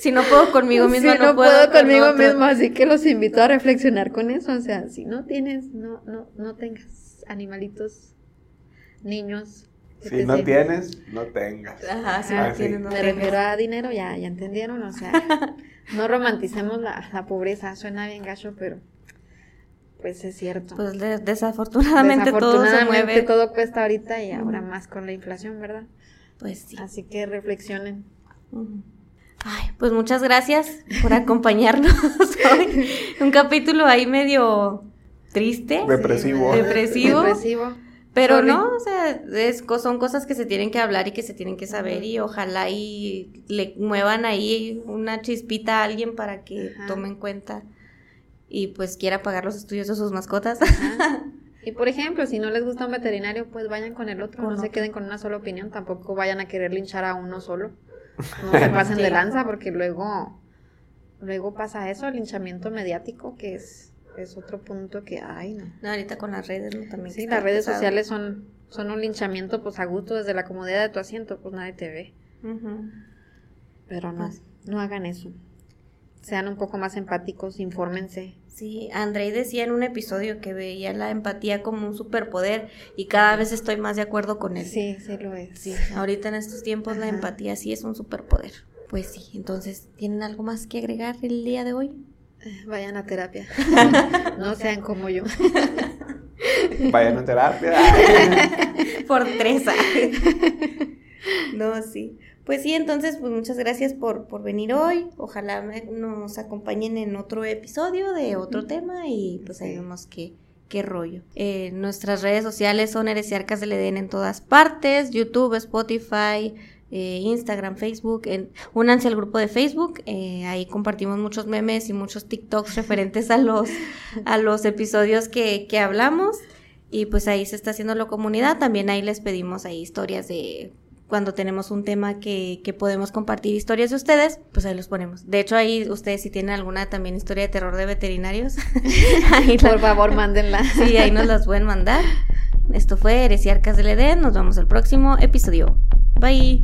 Si no puedo conmigo misma, Sí, no, puedo, con conmigo otro. misma, así que los invito a reflexionar con eso. O sea, si no tienes, no, no, no tengas animalitos, niños. Si no tienes, no tengas. Ajá, si Ah, no sí. tienes, no Me tengas. refiero a dinero, ya, ya entendieron, o sea, no romanticemos la, la pobreza, suena bien gacho, pero pues es cierto. Pues de- desafortunadamente, todo se Desafortunadamente mueve. todo cuesta ahorita y ahora más con la inflación, ¿verdad? Pues sí. Así que reflexionen. Ay, pues muchas gracias por acompañarnos hoy. Un capítulo ahí medio triste, Depresivo. Sí, Depresivo. Depresivo. pero Sorry. no, o sea, es, co- son cosas que se tienen que hablar y que se tienen que saber y ojalá y le muevan ahí una chispita a alguien para que Ajá. tome en cuenta y pues quiera pagar los estudios de sus mascotas. Ajá. Y por ejemplo, si no les gusta un veterinario, pues vayan con el otro, Con no se queden con una sola opinión, tampoco vayan a querer linchar a uno solo. No se pasen de lanza porque luego luego pasa eso, el linchamiento mediático, que es es otro punto que ay, no. No, ahorita con las redes ¿no? también. Sí, las redes pesado. sociales son son un linchamiento pues a gusto desde la comodidad de tu asiento, pues nadie te ve. Pero no, Pues- no hagan eso. Sean un poco más empáticos, infórmense. Sí, Andrei decía en un episodio que veía la empatía como un superpoder y cada vez estoy más de acuerdo con él. Sí, sí lo es. Sí, ahorita en estos tiempos la empatía sí es un superpoder. Pues sí, entonces, ¿tienen algo más que agregar el día de hoy? Eh, Vayan a terapia. no sean como yo. Vayan a terapia. Por tres. no, sí. Pues sí, entonces, pues muchas gracias por, por venir hoy. Ojalá nos acompañen en otro episodio de otro tema y pues ahí vemos qué, qué rollo. Eh, nuestras redes sociales son Heresiarcas del Edén en todas partes, YouTube, Spotify, eh, Instagram, Facebook. En, únanse al grupo de Facebook, eh, ahí compartimos muchos memes y muchos TikToks referentes a los, a los episodios que, que hablamos. Y pues ahí se está haciendo la comunidad. También ahí les pedimos ahí historias de cuando tenemos un tema que, que podemos compartir historias de ustedes, pues ahí los ponemos. De hecho, ahí ustedes si tienen alguna también historia de terror de veterinarios, ahí la- Por favor, mándenla. sí, ahí nos las pueden mandar. Esto fue Heresiarcas del Edén. Nos vemos el próximo episodio. Bye.